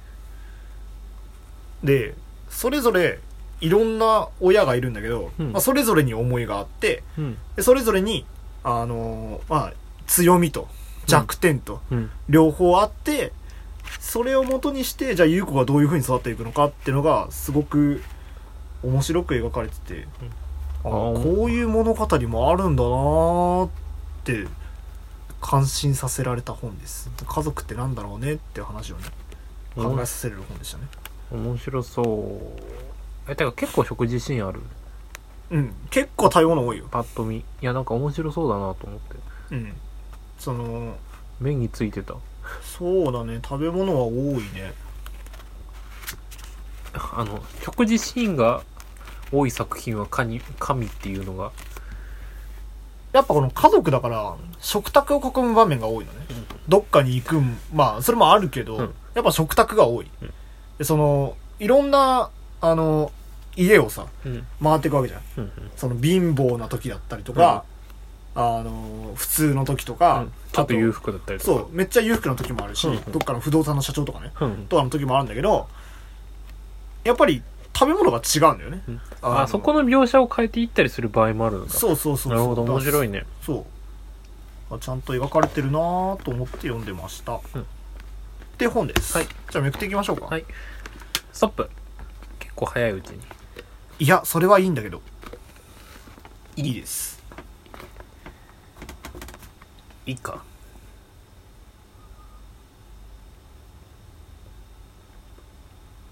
でそれぞれいろんな親がいるんだけど、うん。まあ、それぞれに思いがあってうん。でそれぞれにあのまあ強みと弱点と、うん。両方あってそれを元にしてじゃあ優子がどういう風に育っていくのかっていうのがすごく面白く描かれてて、ああー。こういう物語もあるんだなーって感心させられた本です。家族ってなんだろうねって話をね考えさせる本でしたね。面白そう。えてか結構食事シーンある。うん。結構多様な多いよ。パッと見。いやなんか面白そうだなと思って。うん。その目についてたそうだね。食べ物は多いね。あの食事シーンが多い作品は神神っていうのが。やっぱこの家族だから食卓を囲む場面が多いのね、どっかに行くんまあそれもあるけど、うん。やっぱ食卓が多い、うん。でそのいろんなあの家をさうん。回っていくわけじゃん。うんその貧乏な時だったりとか、あの普通の時とうか、ん。ちょっと裕福だったりとか。そうめっちゃ裕福な時もあるし、うん。どっかの不動産の社長とかねうん。とかの時もあるんだけどやっぱり食べ物が違うんだよね、うん。のあそこの描写を変えていったりする場合もあるのか。そうそうそうそう。なるほど。面白いいね。そう。あちゃんと描かれてるなぁと思って読んでました、うん。って本です、はい。じゃあめくっていきましょうか、はい。ストップ。結構早いうちに。いやそれはいいんだけど。いいですいいか。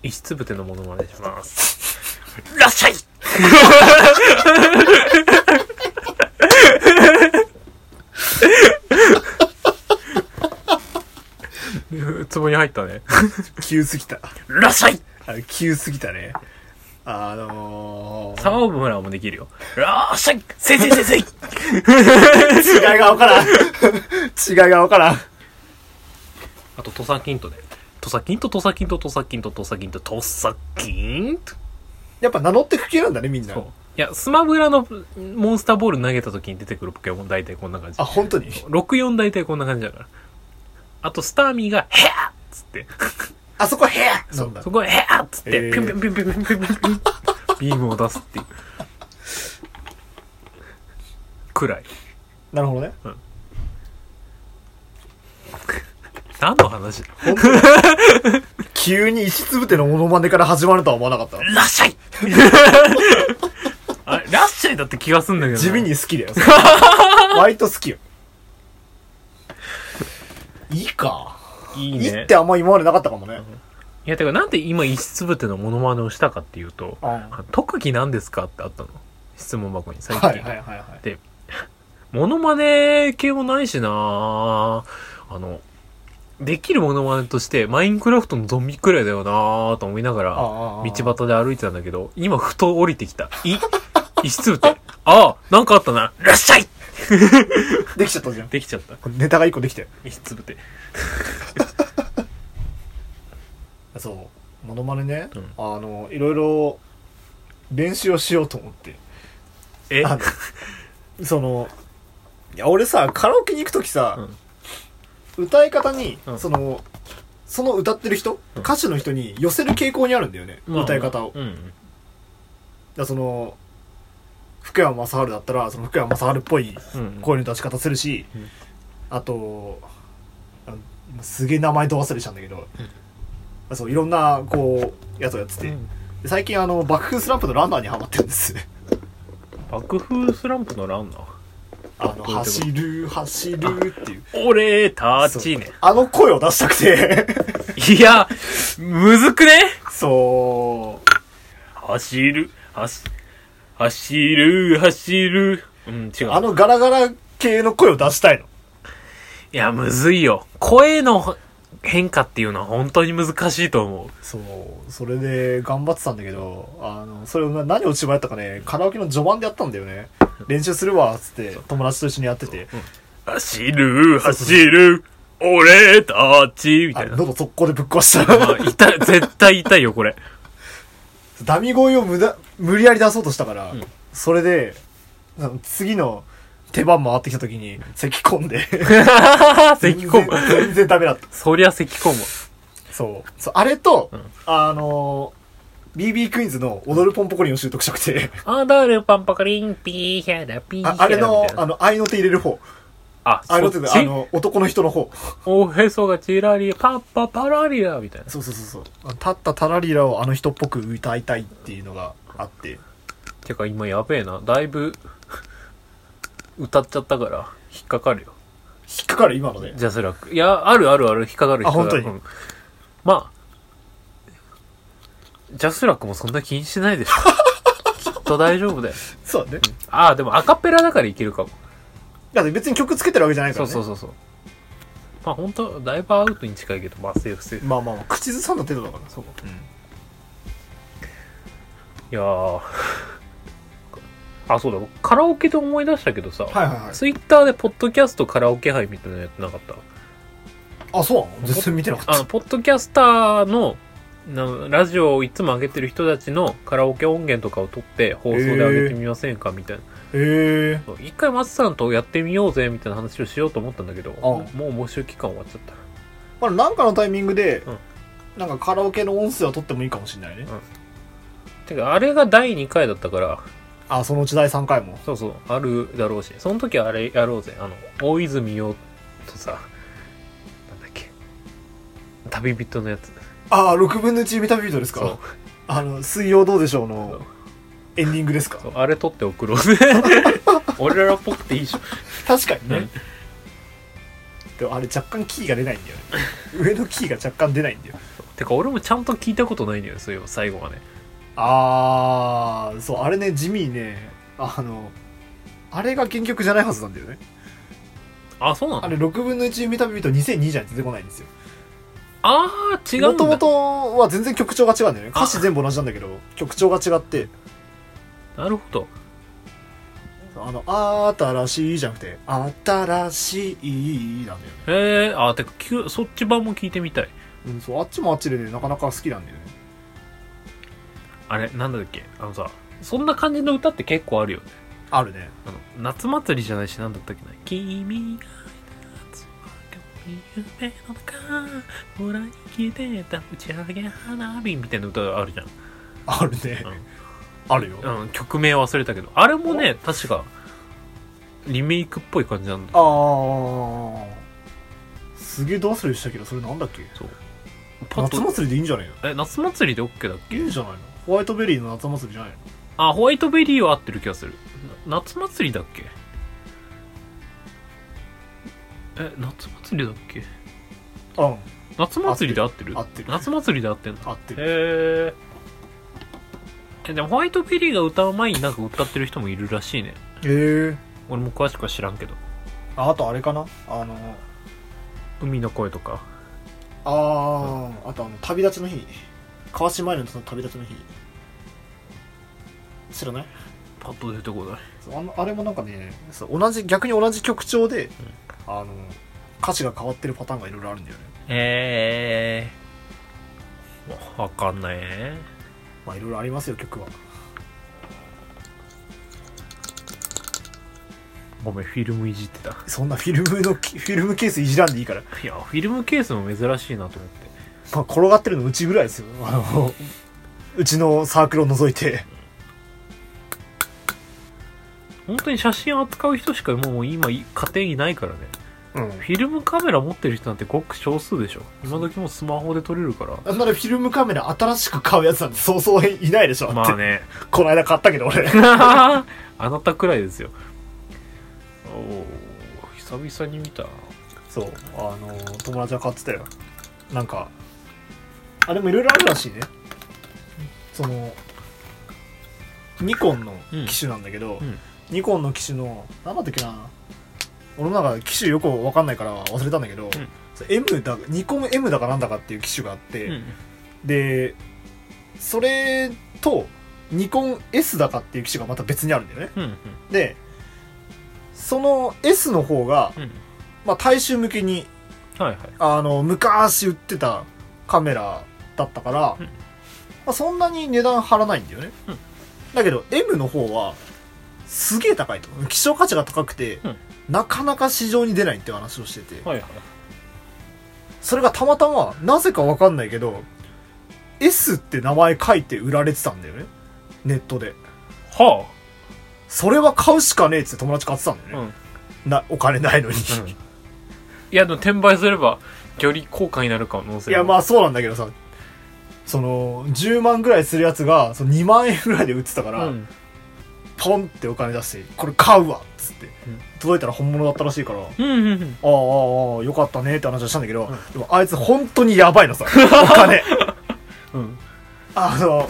石つぶてのものまねします。いらっしゃい。つぼに入ったね。急すぎた。いらっしゃい急すぎたねあのー、沢村もできるよ。いらっしゃい先生先生違いがわからん。違いがわからん。あと土佐キントで。土佐キント土佐キント土佐キント土佐キント土佐キント。やっぱ名乗ってく系なんだねみんな。そう。いやスマブラのモンスターボール投げた時に出てくるポケモン大体こんな感じ。あ本当に？64大体こんな感じだから。あとスターミーが「ヘア!」っつってあそこ部屋そそこで「ヘア!」っつってピュンピュンピュンピュンピュンピュンピュンピュンビームを出すっていうくらいなるほどね何の話急に石つぶてのモノマネから始まるとは思わなかったらっしゃいあれラッシャイだって気がすんだけどな地味に好きだよ割と好きよいいかいいいいねってあんま今までなかったかもね。いやてかなんで今石つぶてのモノマネをしたかっていうとあ特技なんですかってあったの。質問箱に最近、はいはいはいはい。モノマネ系もないしな。あのできるモノマネとしてマインクラフトのゾンビくらいだよなと思いながら道端で歩いてたんだけど今ふと降りてきた。い石つぶて。ああなんかあったな。いらっしゃい。できちゃったじゃん。できちゃった。ネタが一個できたよ石つぶて そうモノマネね、うん。あのいろいろ練習をしようと思って。え？あのそのいや俺さカラオケに行く時さ、歌い方に、うん。そのその歌ってる人、うん。歌手の人に寄せる傾向にあるんだよね、まあ歌い方を、だかうん。らその福山雅治だったらその福山雅治っぽいうん。声の出し方するし、うん。あと今すげえ名前ど忘れしたんだけど、そういろんなこうやつをやってて、うん。で最近あの爆風スランプのランナーにハマってるんです。爆風スランプのランナー？あの走る走るっていう。俺たちね。あの声を出したくて。いやむずくね？そう。走る走走る走る。うん違う。あのガラガラ系の声を出したいのいやむずいよ。声の変化っていうのは本当に難しいと思う。そうそれで頑張ってたんだけどあのそれをな何を千葉やったかねカラオケの序盤でやったんだよね。練習するわっつって友達と一緒にやってて。走る走る俺たちみたいな。あ喉速攻でぶっ壊した。あ痛い 絶対痛いよこれ。ダミ声を無駄無理やり出そうとしたから、ん。それで次の手番回ってきた時に咳込んで。咳込む。全然ダメだった。そりゃ咳込む。そう。そうあれと、うん。あのー、BB クイーンズの踊るポンポコリンを習得したくて。踊るパンパカリンピーヒャラピーヒャラああれのみたいな。あの愛の手入れる方。あ合いの手そっち？であの男の人の方。おへそがチラリパッパパラリラみたいな。そうそうそうそう。あ立ったタラリラをあの人っぽく歌いたいっていうのがあって。てか今やべえな。だいぶ歌っちゃったから引っかかるよ。引っかかる今ので。ジャスラック。いやあるあるある引っかかる引っかかる。あ本当にうん。まあジャスラックもそんな気にしないでしょ。きっと大丈夫だよ。そうだねああでもアカペラだからいけるかも。だって別に曲つけてるわけじゃないからね。そうそうそうそう。まあ本当だいぶアウトに近いけどまあセーフセーフ。まあまあまあ口ずさんだ程度だからそううん。いやーあそうだ。カラオケで思い出したけどさ、はいはいはい。ツイッターでポッドキャストカラオケ杯みたいなのやってなかった？あそうなの？全然見てなかった。あのポッドキャスターのなラジオをいつも上げてる人たちのカラオケ音源とかを撮って放送で上げてみませんかみたいな。へえそう一回松さんとやってみようぜみたいな話をしようと思ったんだけどあ。もうもう募集期間終わっちゃった。まあなんかのタイミングで、うん。なんかカラオケの音声を取ってもいいかもしれないね、てかあれが第2回だったからあそのうち第3回も？そうそうあるだろうし。その時あれやろうぜ。あの大泉洋とさなんだっけ。旅人のやつ。ああ6分の1メタビートですそう。かあの水曜どうでしょうのエンディングですか？あれ撮って送ろうぜ。俺らっぽくていいでしょ確かにね、うん。でもあれ若干キーが出ないんだよね。上のキーが若干出ないんだよ。てか俺もちゃんと聞いたことないんだよそういえば最後まであーそうあれね地味にねあのあれが原曲じゃないはずなんだよね。あそうなの？あれ6分の1メタビート2002じゃ出てこないんですよ。ああ違うんだ。もともとは全然曲調が違うんだよね。歌詞全部同じなんだけど曲調が違って。なるほど。あの「新しい」じゃなくて「新しい」なんだよね、へえあてかきゅそっち版も聞いてみたい。うん、そうあっちもあっちでねなかなか好きなんだよねあれなんだっけ？あのさそんな感じの歌って結構あるよね。あるね。あの夏祭りじゃないしなんだったっけな？君が夢の中ほら生きてた打ち上げ花火みたいな歌あるじゃん。あるね、うん。あるよ。うん、曲名忘れたけど。あれもね確かリメイクっぽい感じなんだああすげえど忘れしたけどそれなんだっけ？そう。夏祭りでいいんじゃないの？え夏祭りで OK だっけ？いいんじゃないの？ホワイトベリーの夏祭りじゃないの？あホワイトベリーは合ってる気がする。な夏祭りだっけ？え夏祭りだっけ？うん。夏祭りで合ってる？合ってる。夏祭りで合ってんの？合ってる。へえでもホワイトベリーが歌う前になんか歌ってる人もいるらしいね。へえ俺も詳しくは知らんけど。ああとあれかな？あの海の声とか。あああとあの旅立ちの日。川島愛の旅立ちの日知らない？パッと出てこない。あのあれもなんかねそう。同じ逆に同じ曲調で、あの歌詞が変わってるパターンがいろいろあるんだよね。へえわかんないね。まあいろいろありますよ曲は。ごめんフィルムいじってた。そんなフィルムのフィルムケースいじらんでいいから、いやフィルムケースも珍しいなと思って。まあ、転がってるのうちぐらいですよ。あのうちのサークルを除いて本当に写真扱う人しかもう今家庭にいないからね。うん。フィルムカメラ持ってる人なんてごく少数でしょ。今時もうスマホで撮れるから。なんならフィルムカメラ新しく買うやつなんてそうそういないでしょ。まあね。この間買ったけど俺。あなたくらいですよ。おお久々に見た。そう。あの友達が買ってたよ。なんかあでもいろいろあるらしいね。そのニコンの機種なんだけど、うんニコンの機種の何だったっけな。俺もなんか機種よくわかんないから忘れたんだけど、M だニコン M だかなんだかっていう機種があって、うん。でそれとニコン S だかっていう機種がまた別にあるんだよね。うんうん。でその S の方が、うん。まあ、大衆向けにはいはい。あの昔売ってたカメラだったから、うん。まあ、そんなに値段張らないんだよね、うん。だけど M の方はすげえ高いと。希少価値が高くて、うん。なかなか市場に出ないっていう話をしてて、はいはい。それがたまたまなぜかわかんないけど S って名前書いて売られてたんだよね。ネットで。はそれは買うしかねえって友達買ってたんだあうん。よね、なお金ないのに、うん。いやでも転売すればより高価になる可能性いやまあそうなんだけどさその10万ぐらいするやつがその2万円ぐらいで売ってたから、うんポンってお金出してこれ買うわっつって、ん。届いたら本物だったらしいからああうんうんうん。ああああよかったねって話をしたんだけど、ん。でもあいつ本当にやばいのさ お金。うん。あの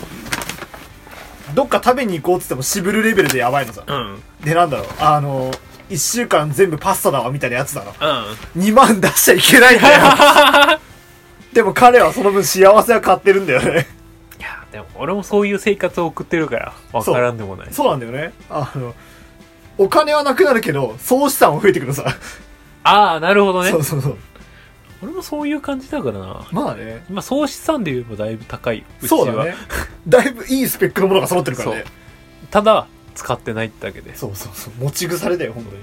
どっか食べに行こうっつっても渋るレベルでやばいのさ。うん。でなんだろうあの1週間全部パスタだわみたいなやつだな。うん。2万出しちゃいけないんだよ。でも彼はその分幸せは買ってるんだよねでも俺もそういう生活を送ってるから分からんでもない。そうなんだよね。あのお金はなくなるけど総資産は増えてくるさ、ああなるほどね。そうそうそう。俺もそういう感じだからな。まあね。今総資産で言えばだいぶ高いうちは。そうだね。だいぶいいスペックのものが揃ってるからね。ただ使ってないってだけで。そうそうそう。持ち腐れだよ本当に。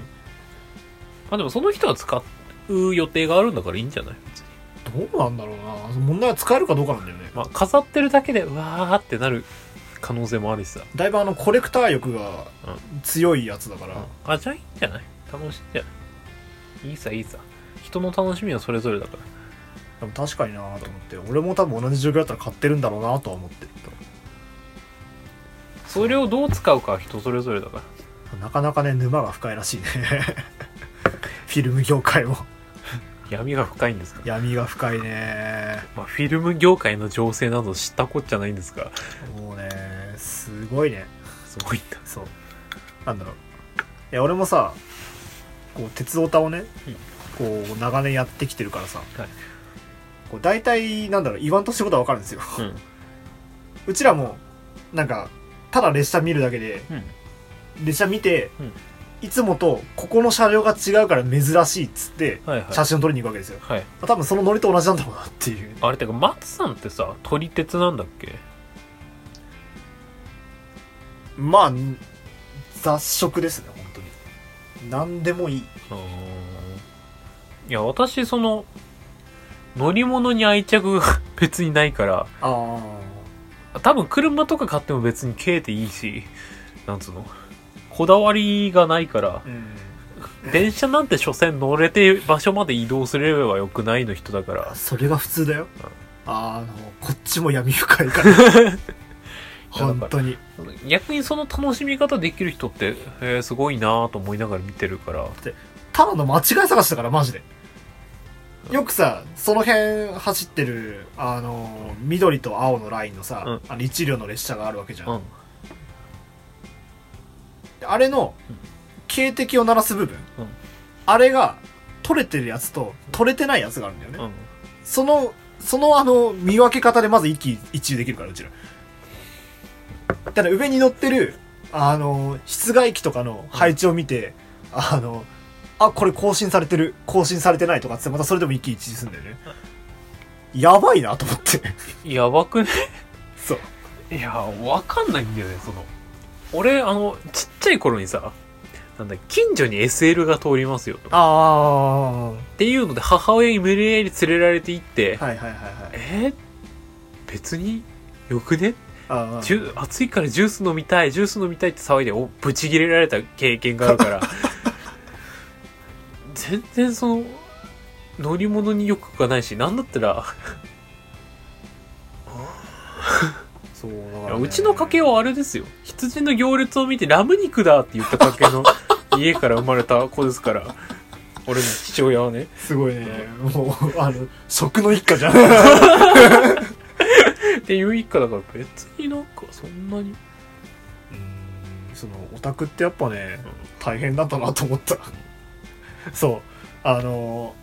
あでもその人は使う予定があるんだからいいんじゃない？別にどうなんだろうな。問題は使えるかどうかなんだよね。まあ飾ってるだけでうわーってなる可能性もあるしさ、だいぶあのコレクター欲が強いやつだから、あじゃあいいんじゃない？楽しい。んじゃないいいさいいさ。人の楽しみはそれぞれだから。でも確かになと思って。俺も多分同じ状況だったら買ってるんだろうなとは思って。るそれをどう使うかは人それぞれだから。なかなかね沼が深いらしいね。フィルム業界も闇が深いんですか、闇が深いね。まあ、フィルム業界の情勢など知ったこっちゃないんですがもうね。すごいね。すごいんだ。そう。なんだろう。いや俺もさこう鉄オタをね、こう長年やってきてるからさ、はい。こう大体なんだろう言わんとしてることは分かるんですよ。うん。うちらもなんかただ列車見るだけでうん。列車見て、うんいつもとここの車両が違うから珍しいっつってはいはい。写真を撮りに行くわけですよ、はい。多分そのノリと同じなんだろうなっていう。あれてか松さんってさ撮り鉄なんだっけ？まあ雑食ですね本当に。何でもいい。うんいや私その乗り物に愛着が別にないからあ多分車とか買っても別に軽でいいしなんつうの？こだわりがないからあうん。電車なんて所詮乗れて場所まで移動すればよくないの人だから。それが普通だよ、あのこっちも闇深いから。本当に。逆にその楽しみ方できる人って、えーすごいなと思いながら見てるから。ただの間違い探しだからマジで。よくさその辺走ってるあの緑と青のラインのさ、うん。あの一両の列車があるわけじゃん、うんあれの警笛を鳴らす部分、うん。あれが取れてるやつと取れてないやつがあるんだよね、うん。そのそのあの見分け方でまず一喜一憂できるからうちら。ただ上に乗ってるあの室外機とかの配置を見て、あのあこれ更新されてる更新されてないとかってまたそれでも一喜一憂するんだよね。やばいなと思って。やばくね？そう。いやわかんないんだよねその俺あのちっちゃい頃にさなんだ近所に SL が通りますよと。ああっていうので母親に無理やり連れられて行って、はいはいはいはい。えー？別によくね？あジュ暑いからジュース飲みたいジュース飲みたいって騒いでおブチギレられた経験があるから。全然その乗り物に欲がないしなんだったら そううちの家系はあれですよ。羊の行列を見てラム肉だって言った家系の 家から生まれた子ですから。俺の父親はね。すごいね。もうあの食の一家じゃん。っていう一家だから別になんかそんなに。うんそのオタクってやっぱね大変だったなと思った。そう。あの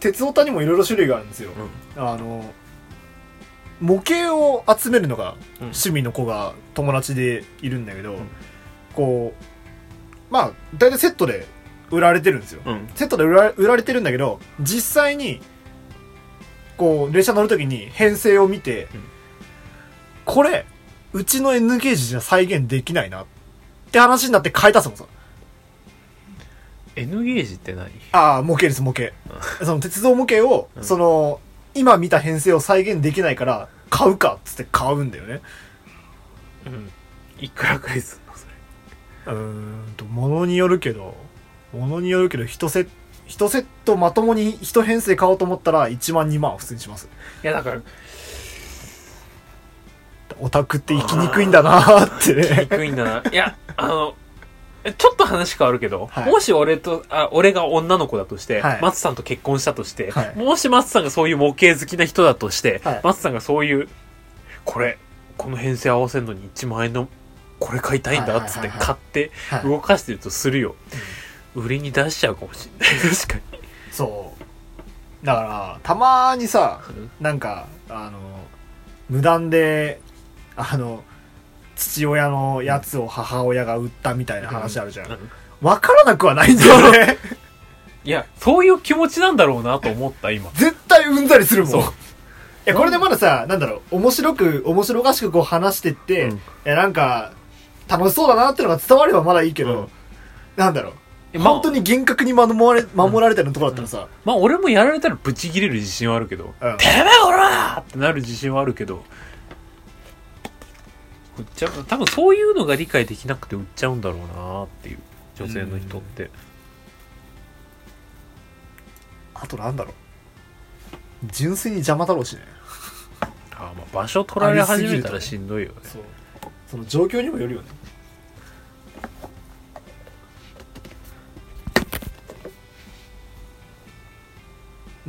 鉄オタにもいろいろ種類があるんですよ。あの模型を集めるのがうん。趣味の子が友達でいるんだけど、ん。こうまあ大体セットで売られてるんですよ。うん。セットで売ら売られてるんだけど実際にこう列車乗るときに編成を見て、うん。これうちの N ゲージじゃ再現できないなって話になって変えたそうさ。N ゲージって何？ああ模型です模型。その鉄道模型を、うん。その今見た編成を再現できないから買うかっつって買うんだよね。うん。いくらくらいすんのそれ？うーんと物によるけど物によるけど一セット一セットまともに一編成買おうと思ったら1万2万は普通にします。いやだからオタクって生きにくいんだなーって。ね低いんだな。いや、あの、えちょっと話変わるけど、はい。もし俺と、あ、俺が女の子だとして、はい。松さんと結婚したとして、はい。もし松さんがそういう模型好きな人だとして、はい。松さんがそういう、これ、この編成合わせるのに1万円の、これ買いたいんだっつってはいはいはい。はい買ってはい。動かしてるとするよ。売りに出しちゃうかもしれない。確かに。そう。だからたまにさなんかあの無断であの父親のやつを母親が売ったみたいな話あるじゃん、うん。わからなくはないんだよね。いや、そういう気持ちなんだろうなと思った、今。絶対うんざりするもん。いやこれでまださなんだろう面白く面白おかしくこう話してって、うん。いやなんか楽しそうだなってのが伝わればまだいいけど、うん。なんだろう。えまあ本当に厳格に守られ守られてるところだったらさ、まあ俺もやられたらブチ切れる自信はあるけど、うん。てめえおらってなる自信はあるけど、売っちゃう、多分そういうのが理解できなくて売っちゃうんだろうなっていう、女性の人って。あとなんだろう。純粋に邪魔だろうしね。あまあ場所取られ始めたらしんどいよね。そう。その状況にもよるよね。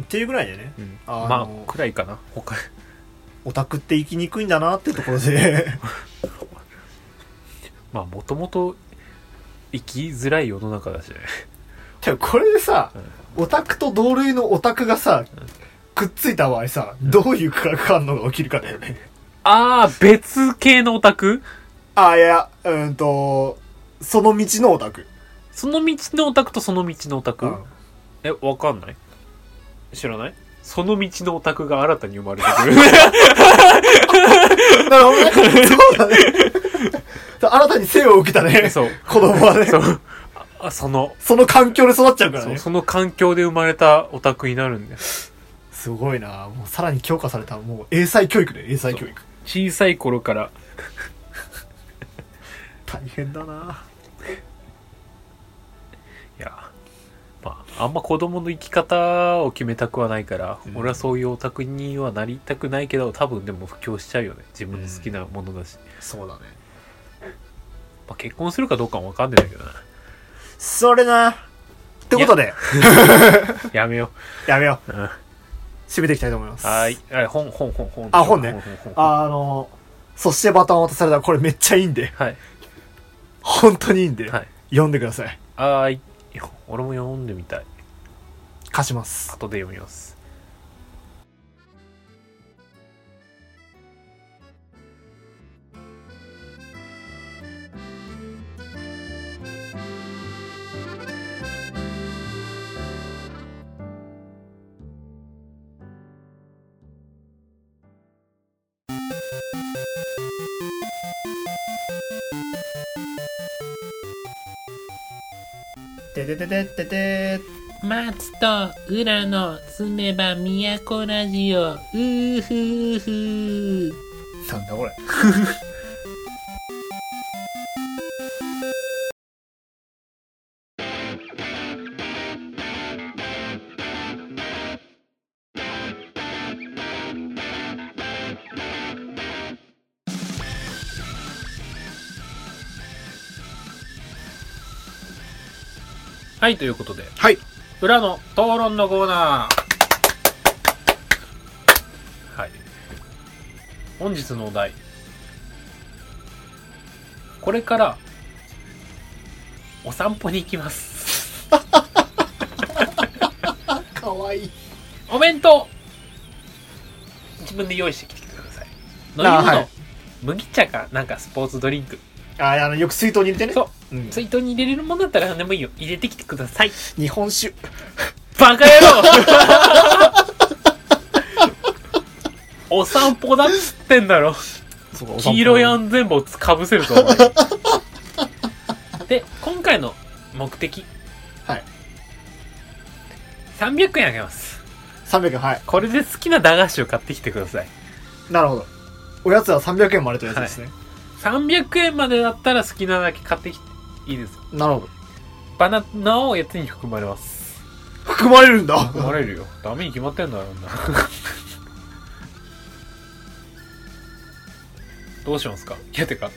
っていうぐらいでね。うん。あのまあ、くらいかな。他、オタクって生きにくいんだなってところで まあもともと生きづらい世の中だしね。でもこれでさ、オタクと同類のオタクがさ、くっついた場合さ、どういう化学反応が起きるかだよね。ああ、別系のオタク？あ、いや、うーんと、その道のオタク。その道のオタクとその道のオタク、うんえ、わかんない？知らない？その道のオタクが新たに生まれてくる。なるほどね。そうだね。新たに生を受けたね。そう。子供はね。そ。そうあその、の環境で育っちゃうからね。そうその環境で生まれたオタクになるんだよ。すごいなもうさらに強化された、もう英才教育で、英才教育。小さい頃から。大変だないや、まあ、あんま子供の生き方を決めたくはないから、うん俺はそういうオタクにはなりたくないけど、多分でも布教しちゃうよね。自分の好きなものだし。そうだね。まあ、結婚するかどうかもわかんないんだけどな。それなってことで、やめよやめよう。う。うん締めていきたいと思います。はい。あ本、本、本、本。あ本ねあの、そしてバトンを渡されたらこれめっちゃいいんで、はい。本当にいいんで、はい。読んでください。あーい。俺も読んでみたい。貸します。後で読みます。てててててて松と浦の住めば都ラジオうーふーふーなんだこれ。はい、ということで、はい。裏の討論のコーナー。はい。本日のお題。これから、お散歩に行きます。かわいい。お弁当自分で用意してきてください。飲み物、あはい麦茶か、なんかスポーツドリンク。あ、あの、よく水筒に入れてね。。そううん。水筒に入れれるものだったら何でもいいよ。入れてきてください。日本酒。バカ野郎お散歩だっつってんだろ。そうか黄色いん。安全帽つかぶせると思う。で、今回の目的。はい。300円あげます。300円、はい。これで好きな駄菓子を買ってきてください。なるほど。おやつは300円までというやつですね。300円までだったら好きなだけ買ってきていいですよ。なるほど。バナナをやつに含まれます。含まれるんだ。含まれるよ。ダメに決まってんだろうな。どうしますか？いや、てか、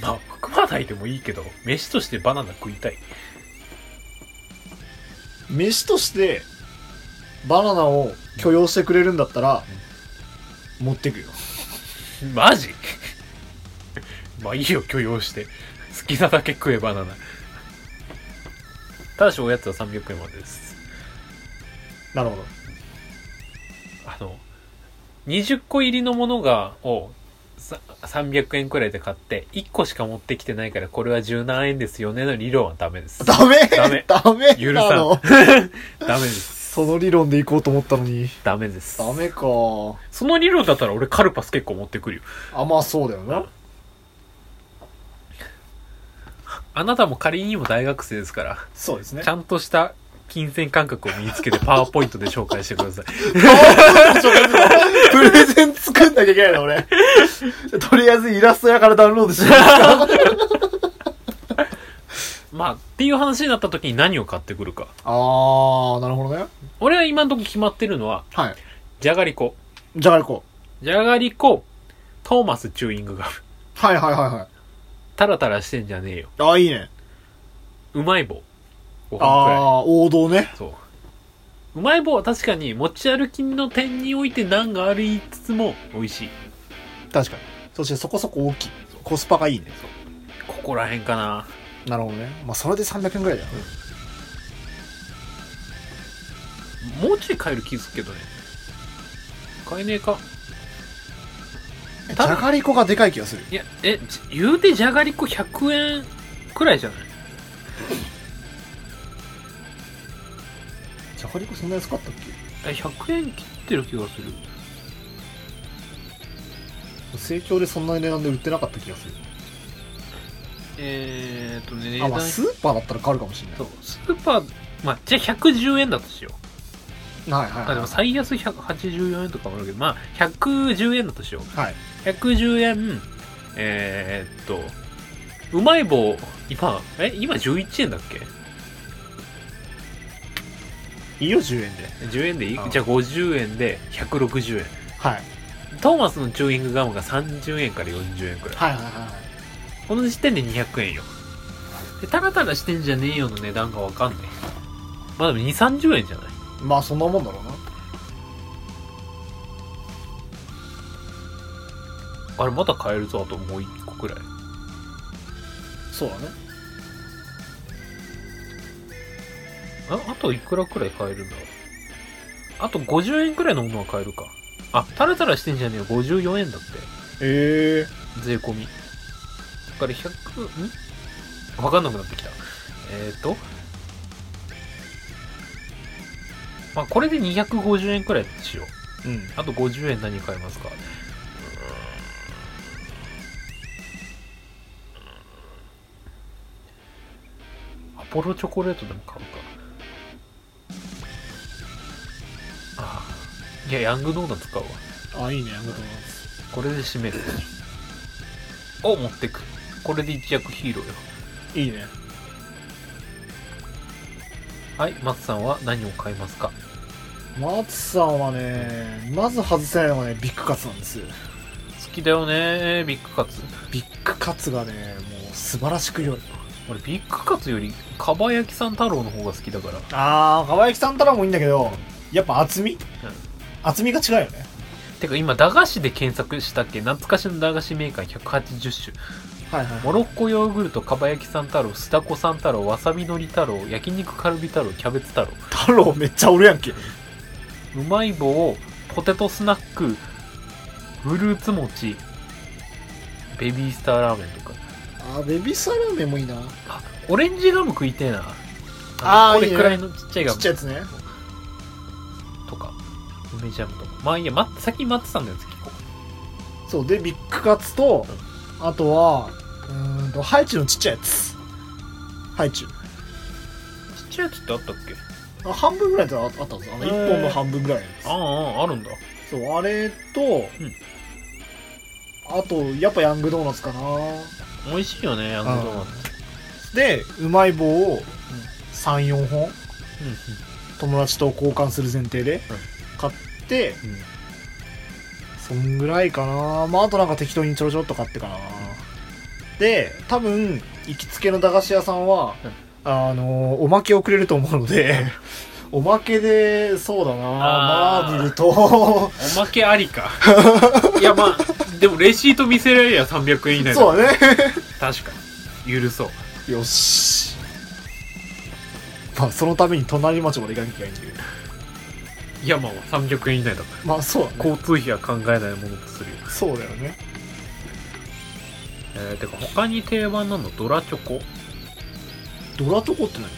まあ、含まないでもいいけど、飯としてバナナ食いたい。飯として、バナナを許容してくれるんだったら、持ってくよ。マジ？まあいいよ、許容して。好きなだけ食え、バナナ。ただし、おやつは300円までです。なるほど。あの、20個入りのものが、を、さ300円くらいで買って、1個しか持ってきてないから、これは十何円ですよねの理論はダメです。ダメ？ダメダメ許さん。ダメです。その理論で行こうと思ったのに。ダメです。ダメか。その理論だったら俺カルパス結構持ってくるよ。あ、まあそうだよな。あなたも仮にも大学生ですから、そうですねち。ゃんとした金銭感覚を身につけてパワーポイントで紹介してください。プレゼン作んなきゃいけないの、俺。とりあえずイラスト屋からダウンロードしてまあ、っていう話になった時に何を買ってくるか。あー、なるほどね。俺は今の時決まってるのは、はい。じゃがりこ。じゃがりこ。じゃがりこ、トーマスチューイングガム。はいはいはいはい。タラタラしてんじゃねえよ。あー、いいね。うまい棒。5本くらい。あー、王道ね。そう。うまい棒は確かに持ち歩きの点において難がありつつも美味しい。確かに。そしてそこそこ大きい。コスパがいいね。ここら辺かな。なるほどね。まあそれで300円ぐらいだよ。もうちょい買える気するけどね。買えねえか。じゃがりこがでかい気がする。いや、え、じ言うてじゃがりこ100円くらいじゃない？じゃがりこそんな安かったっえ、100円切ってる気がする。け盛況でそんな値段で売ってなかった気がする。えーっとね、値あ、ま段あスーパーだったら変わるかもしれない。そう、スーパー、まあ、じゃあ110円だとしよう。はいはいあ、でもは最安184円とかもあるけど、まあ、110円だとしよう。い。はい。110円、えーっと、うまい棒、今、え、今11円だっけ？いいよ、10円で。?10 円でいい？あじゃあ50円で160円。はい。トーマスのチューイングガムが30円から40円くらい。はいはいはいはい。この時点で200円よ。で、タラタラしてんじゃねえよの値段がわかんねえ。まあでも2、30円じゃない？まあそんなもんだろうな。あれまだ買えるぞあともう1個くらい。そうだね。ああといくらくらい買えるんだあと50円くらいのものは買えるか。あタラタラしてんじゃねえよ。54円だって。ええ。税込み。だから100ん？分かんなくなってきた。えっ、ー、と。まあこれで250円くらいしよう。うん。あと50円何買えますかポロチョコレートでも買うか。ああ。いやヤングドーナツ買うわ。あいいねありがとうございこれで締める。を持ってく。これで一躍ヒーローよ。いいね。はい松さんは何を買いますか？松さんはねまず外せないのがねビッグカツなんです。好きだよねビッグカツ。ビッグカツがねもう素晴らしく良い。俺ビッグカツよりかば焼きさん太郎の方が好きだから。あーかば焼きさんたらもいいんだけどやっぱ厚み、厚みが違うよね。てか今駄菓子で検索したっけ？懐かしの駄菓子メーカー180種。はいはい。モロッコヨーグルトかば焼きさん太郎スタコさん太郎わさびのり太郎焼肉カルビ太郎キャベツ太郎。太郎めっちゃおるやんけ。うまい棒ポテトスナックフルーツ餅ベビースターラーメンとか。あベビースターラーメンもいいな。あオレンジガム食いてえな。あーいいね。これくらいのちっちゃいガム。ちっちゃいやつね。とか梅ジャムとか。まあいいや、ま、先に待ってたんだよ聞こそうでビッグカツとあとはうーんとハイチュウのちっちゃいやつ。ハイチュウ。うちっちゃいやつってあったっけ？あ半分ぐらいのやつあったんですよあのへー。1本の半分ぐらいのやつ。あああるんだ。そうあれと、あとやっぱヤングドーナツかな。美味しいよねヤングドーナツでうまい棒を34本うん。友達と交換する前提で買って、そんぐらいかな。まああとなんか適当にちょろちょろっと買ってかな。で多分行きつけの駄菓子屋さんは、あのおまけをくれると思うのでおまけでそうだな。マー。ブルと。おまけありか。いやまあでもレシート見せられりゃ300円以内だ。そうだね。確かに。許そうよし。まあそのために隣町まで行かなきゃいけないんだけどいやまあ300円以内だから。まあそうだね。交通費は考えないものとするよ。そうだよね。えー、てか他に定番なのドラチョコ？ドラトコって何？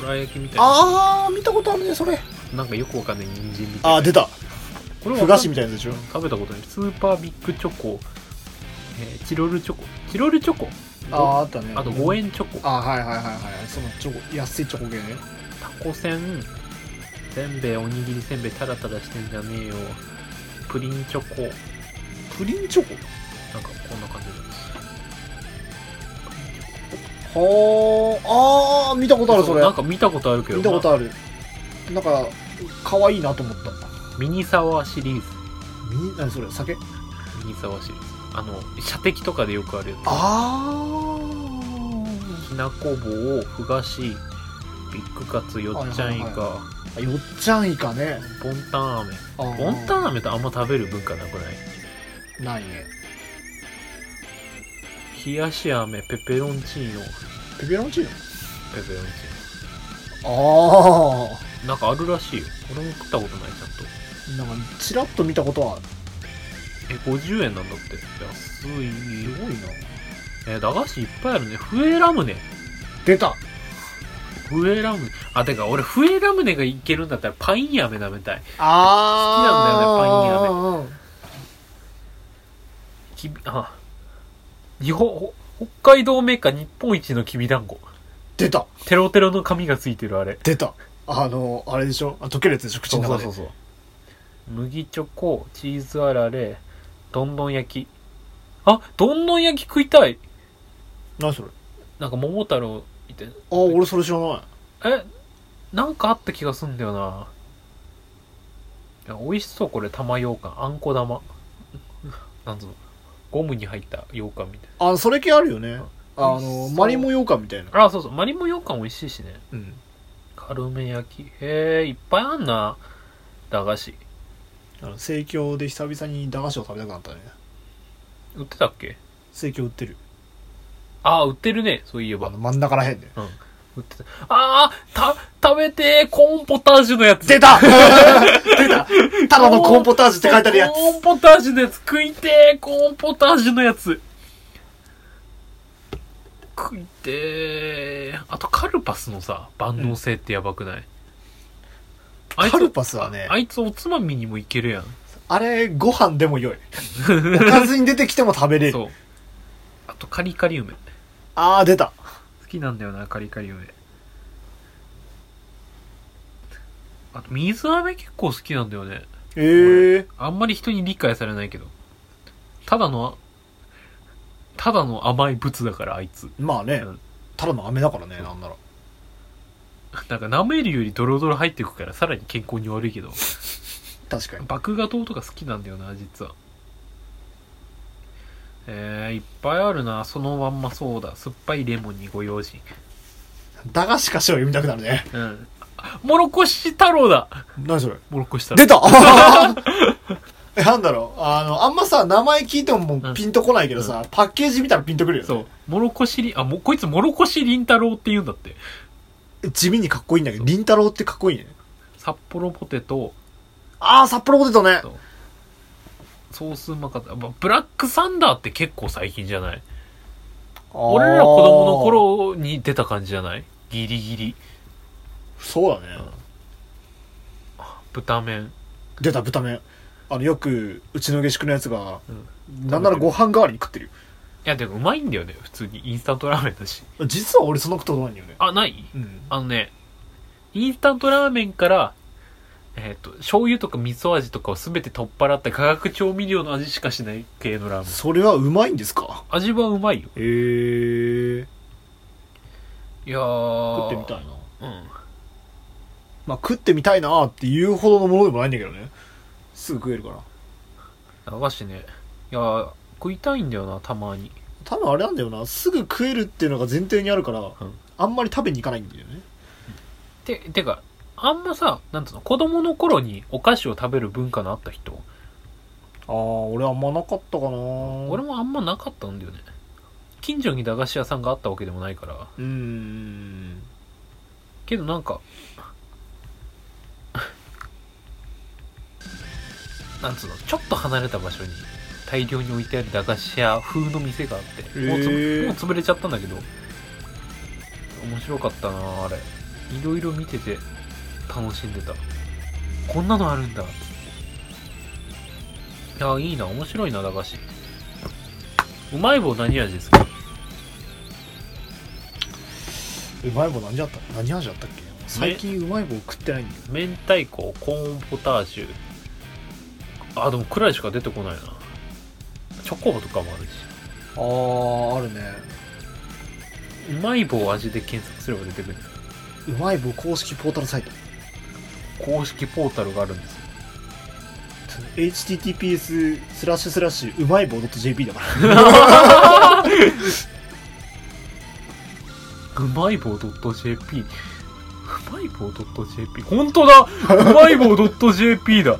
ドラ焼きみたいな。あー見たことあるねそれ。なんかよくわかんない人参みたいな。あー出た。これふ菓子みたいなやつでしょ。食べたことない。スーパービッグチョコ、えーチロルチョコ？チロルチョコ？あああったね。あと5円チョコ。あはいはいはいはいそのチョコ安いチョコ系。ねタコせん。せんべいおにぎりせんべいタラタラしてんじゃねえよ。プリンチョコ。プリンチョコ？なんかこんな感じです。はああー見たことあるそれ。なんか見たことあるけど見たことまある。なんか可愛いなと思った。あミニサワーシリーズ。み何それ酒？ミニサワーシリーズあの射的とかでよくあるやつ。あきなこ棒ふ菓子ビッグカツよっちゃんイカ、よっちゃんイカね。ボンタン飴。ボンタン飴ってあんま食べる文化なくない？ないね。冷やし飴ペペロンチーノ。ペペロンチーノ？ペペロンチあー。ノなんかあるらしいよ。俺も食ったことないちゃんと。あなんかちらっと見たことはあるえ50円なんだって。安い。すごいな。え駄菓子いっぱいあるね。笛ラムネ。出た。笛ラムネ。あてか俺笛ラムネがいけるんだったらパイン飴食べたい。あ好きなんだよねねきびあ日本ほ北海道メーカー日本一のきびだんご。出た。テロテロの紙がついてるあれ。出た。あのあれでしょ？あ溶けるやつでしょ？口の中で。そう。麦チョコチーズあられどんどん焼き。あどんどん焼き食いたい。何それ？なんか桃太郎いて。あ俺それ知らない。えなんかあった気がすんだよな。いや美味しそうこれ玉羊羹。あんこ玉。なんつうのゴムに入った羊羹みたいあそれ系あるよね。あのマリモ羊羹みたいな。なあそうそう。マリモ羊羹美味しいしね。うん。カルメ焼き。へえいっぱいあんな。駄菓子あの盛況で久々に駄菓子を食べたくなったね。売ってたっけ？生協売ってる。ああ売ってるね。そういえば。あの真ん中らへんで。うん。売ってた。ああた食べてーコーンポタージュのやつ。出た! 出た!ただのコーンポタージュって書いてあるやつ。コーンポタージュのやつ食いてーコーンポタージュのやつ。食いてー。あとカルパスのさ万能性ってやばくない、あいつカルパスはねあいつおつまみにもいけるやん。あれご飯でも良い。おかずに出てきても食べれる。そう。あとカリカリ梅。ああ出た。好きなんだよなカリカリ梅。あと水飴結構好きなんだよね。ええあんまり人に理解されないけど。ただのただの甘い物だからあいつ。まあね。うん。ただの飴だからねなんならなんか舐めるよりドロドロ入ってくからさらに健康に悪いけど。確かに。麦芽糖とか好きなんだよな実は。えー、いっぱいあるな。そのまんまそうだ。酸っぱいレモンにご用心。駄菓子かしら読みたくなるね。うん。あもろこし太郎だ。何それ？もろこし太郎。出た！えなんだろう？あのあんまさ名前聞いてももうピンとこないけどさ、パッケージ見たらピンとくるよね。そう。もろこしりあもこいつもろこしりんたろうって言うんだって地味にかっこいいんだけどりんたろうってかっこいいね。札幌ポテト。ああ札幌ポテトね。ソースうまかった。まブラックサンダーって結構最近じゃない？俺ら子供の頃に出た感じじゃない？ギリギリ。そうだね、豚麺。出た豚麺。あのよくうちの下宿のやつが、うん。なんならご飯代わりに食ってるよいやでもうまいんだよね普通に。インスタントラーメンだし。実は俺そんなことないんだよね。あない？うん。あのねインスタントラーメンからえっ、と醤油とか味噌味とかを全て取っ払った化学調味料の味しかしない系のラーメン。それはうまいんですか？味はうまいよ。へえいやー。食ってみたいな。うん。まあ食ってみたいなっていうほどのものでもないんだけどね。すぐ食えるから。流しね。いやー食いたいんだよなたまに。多分あれなんだよな。すぐ食えるっていうのが前提にあるから、ん。あんまり食べに行かないんだよね。ててかあんまさなんつうの子供の頃にお菓子を食べる文化のあった人？ああ俺あんまなかったかな。俺もあんまなかったんだよね。近所に駄菓子屋さんがあったわけでもないから。うーん。けどなんかなんつうのちょっと離れた場所に大量に置いてある駄菓子屋風の店があってもうつぶへーもう潰れちゃったんだけど面白かったなあれ。いろいろ見てて楽しんでた。こんなのあるんだ。いやいいな。面白いな駄菓子。うまい棒何味ですか？うまい棒何味あった？何味あったっけ？最近うまい棒食ってないんだよ。明太子コーンポタージュ。あでもくらいしか出てこないなチョコボとかもあるし。あああるね。うまい棒味で検索すれば出てくる。うまい棒公式ポータルサイト。公式ポータルがあるんですよ。https スラッシュスラッシュうまい棒 .jp だから。うまい棒 .jp うまい棒 .jp 本当だ！うまい棒 .jp だ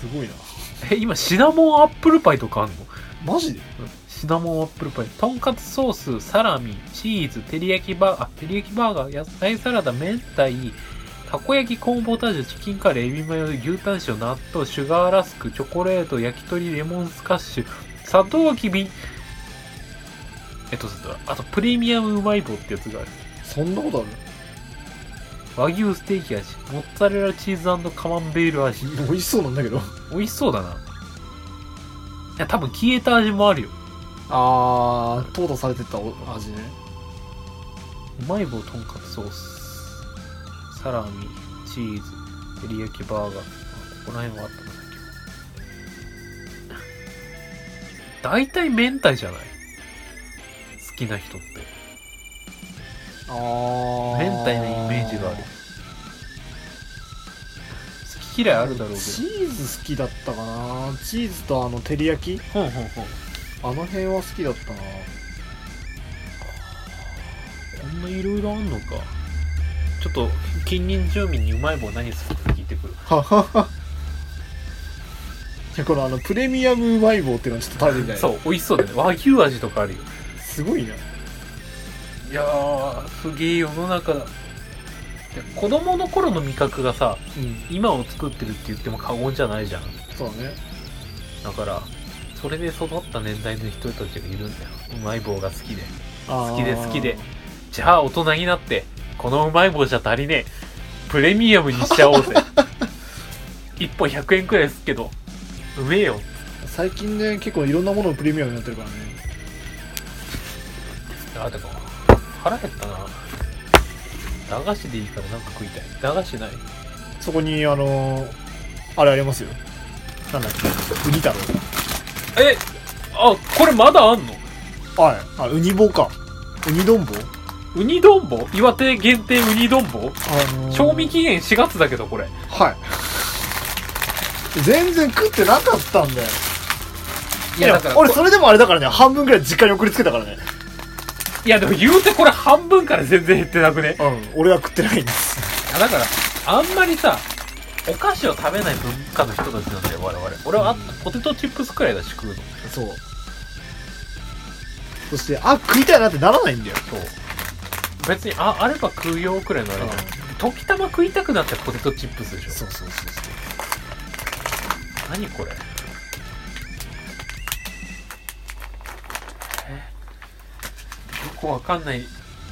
すごいな。え今シナモンアップルパイとかあんの？マジで？シナモンアップルパイ。とんかつソースサラミチーズ照り焼きバーあ照り焼きバーガー野菜サラダ明太たこ焼きコーンポタージュチキンカレーエビマヨ牛タン塩納豆シュガーラスクチョコレート焼き鳥レモンスカッシュ砂糖きびえっとあとプレミアムうまい棒ってやつがある。そんなことある？和牛ステーキ味モッツァレラチーズカマンベール味。美味しそうなんだけど。美味しそうだな。いや多分消えた味もあるよ。あー淘汰されてったお味ね。うまい棒とんかつソースサラミチーズ照り焼きバーガー。あここら辺はあったな今日大体明太じゃない？好きな人ってあー。明太のイメージがある。好き嫌いあるだろうけチーズ好きだったかな。チーズとあの照り焼き。どほんほんほんあの辺は好きだったな。こんないろいろあんのか。ちょっと近隣住民にうまい棒何するか聞いてくる。ははは。やこのあのプレミアムうまい棒っていうのをちょっと食べてみたい。そう美味しそうだよね。和牛味とかあるよ。すごいないやーすげえ世の中。だで子供の頃の味覚がさうん。今を作ってるって言っても過言じゃないじゃん。そうだね。だからそれで育った年代の人たちがいるんだよ。うまい棒が好きで。好きで好きで。じゃあ大人になってこのうまい棒じゃ足りねえ。プレミアムにしちゃおうぜ。1本100円くらいすっけどうめえよ。最近ね結構いろんなものをプレミアムになってるからね。あでも腹減ったな。駄菓子でいいからなんか食いたい。駄菓子ない。そこにあのーあれありますよ。なんだっけ。ウニ太郎。えあこれまだあんの？はい。あウニ棒か。ウニ丼棒ウニ丼棒岩手限定ウニ丼棒あのー賞味期限4月だけどこれ。はい。全然食ってなかったんだよいや俺それでもあれだからね。半分ぐらい実家に送りつけたからねいやでも言うてこれ半分から全然減ってなくね。うん俺は食ってないんです。いやだからあんまりさお菓子を食べない文化の人たちなんだよ我々。俺はあポテトチップスくらいだし食うの。そう。そしてあ食いたいなってならないんだよそう。別にああれば食うよくらいのあれじゃん。時たま食いたくなってポテトチップスでしょ。そうそうそうそう。何これくわかんない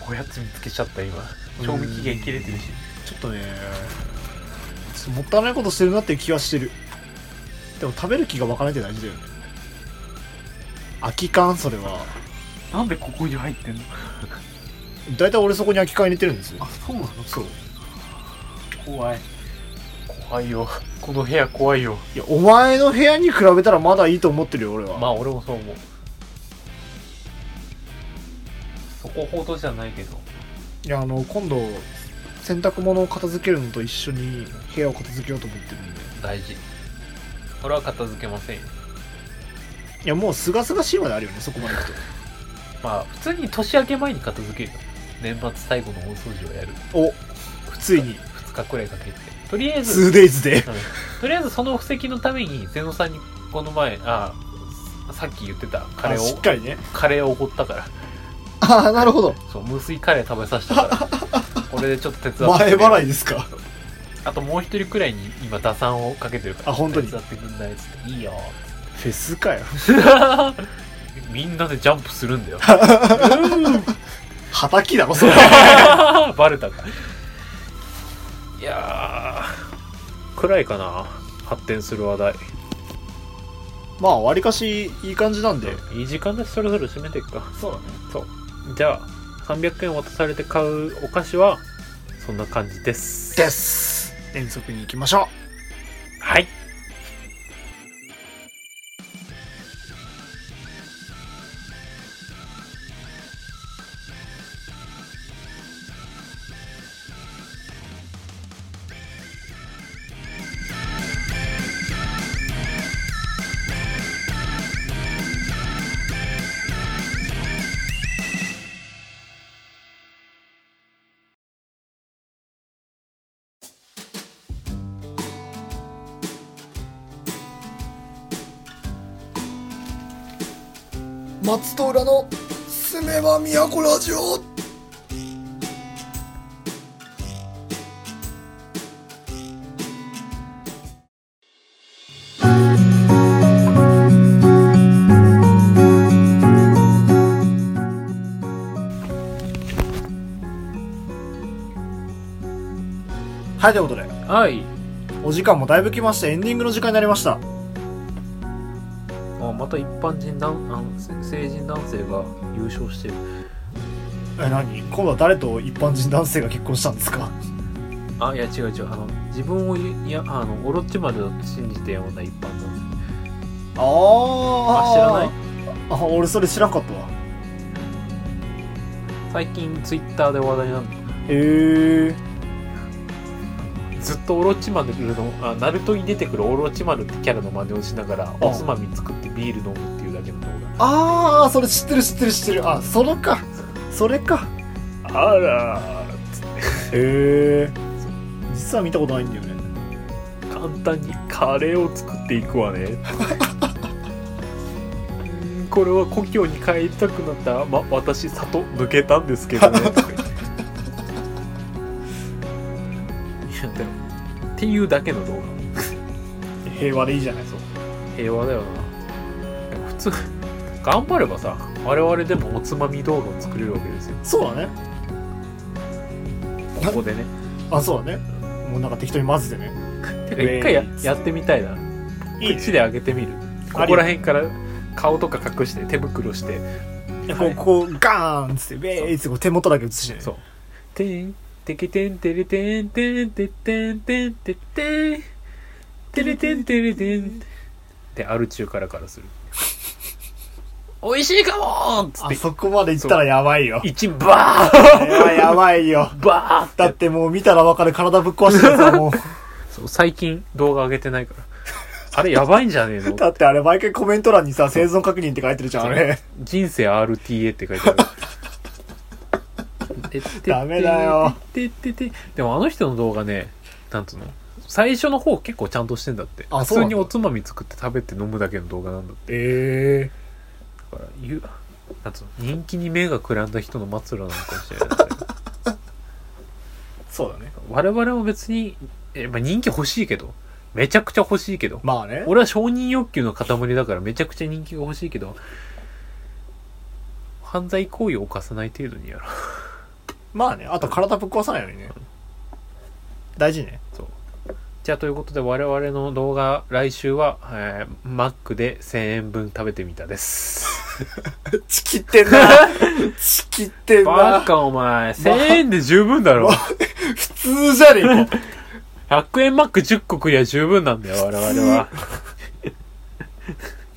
おやつ見つけちゃった今。賞味期限切れてるし。ちょっとねちょっともったいないことしてるなっていう気はしてる。でも食べる気が湧かないって大事だよね。空き缶それは。なんでここに入ってんの？大体俺そこに空き缶入れてるんですよ。そうなの？そう。怖い。怖いよ。この部屋怖いよ。いやお前の部屋に比べたらまだいいと思ってるよ俺は、まあ俺もそう思うそこほどじゃないけど。いやあの今度洗濯物を片付けるのと一緒に部屋を片付けようと思ってるんで。大事。俺は片付けませんよ。いやもうすがすがしいまであるよねそこまでいくと。まあ普通に年明け前に片付ける。よ年末最後の大掃除をやる。おついに。2日くらいかけて。とりあえず、2days で。うん。とりあえずその布石のためにゼノさんにこの前あさっき言ってたカレあーをしっかりね。カレーをおごったからああなるほど。そう無水カレー食べさせたから これでちょっと手伝って前払いですか？あともう一人くらいに今打算をかけてるから。あ本当に？手伝ってくんないっつって。いいよ。フェスかよ。みんなでジャンプするんだよ。はたきだろそれ。バレたか。いやーくらいかな。発展する話題。まあわりかしいい感じなんで。いい時間でそろそろ締めていくか。そうだね。そうじゃあ300円渡されて買うお菓子はそんな感じです。です。遠足に行きましょはいはいということで。はい。お時間もだいぶ来ましてエンディングの時間になりました。あまた一般人男あのせ成人男性が優勝してる。え何？今度は誰と一般人男性が結婚したんですか？あいや違う違う。あの自分をいいやあのオロチマルだと信じてような一般男性。あああ知らない？あ俺それ知らんかったわ。最近ツイッターで話題なんだへえずっとオロチマルのあナルトに出てくるオロチマルってキャラの真似をしながらおつまみ作ってビール飲むっていうだけの動ああそれ知ってる知ってる知ってる。あそれか。それか。画あらへえ実は見たことないんだよね。簡単にカレーを作っていくわね。これは故郷に帰りたくなったま私里抜けたんですけどねっていうだけの動画。平和でいいじゃないそう平和だよな。でも普通頑張ればさ我々でもおつまみ動画を作れるわけですよ。そうだね。ここでね。あそうだね。もうなんか適当に混ぜてね。てか一回ややってみたいな。いいね。口で上げてみる。ここら辺から顔とか隠して手袋して。こうこうガーンっつってウェーイっつって手元だけ映してね。そう。てんてけてんてれてんてんてってんてんてってんてれてんてれてんってアル中からからする美味しいかもっつってあそこまで行ったらやばいよ一バこれはやばいよバーってだってもう見たらわかる体ぶっ壊してるやつはもうそう最近動画上げてないからあれやばいんじゃねえのだってあれ毎回コメント欄にさ生存確認って書いてるじゃんあれ人生 RTA って書いてあるダメだよてててでもあの人の動画ねなんつうの最初の方結構ちゃんとしてんだって普通におつまみ作って食べて飲むだけの動画なんだってえだから言うなんつうの人気に目がくらんだ人の末路なのかもしれないそうだね我々も別にえ、まあ、人気欲しいけどめちゃくちゃ欲しいけどまあね俺は承認欲求の塊だからめちゃくちゃ人気が欲しいけど犯罪行為を犯さない程度にやろうまあねあと体ぶっ壊さないようにね。大事ね。そう。じゃあということで我々の動画来週は、えー、マックで1000円分食べてみたです。チキってんな。チキってんな。バカお前1000円で十分だろ。普通じゃねえか。100円マック10個食りゃ十分なんだよ我々は。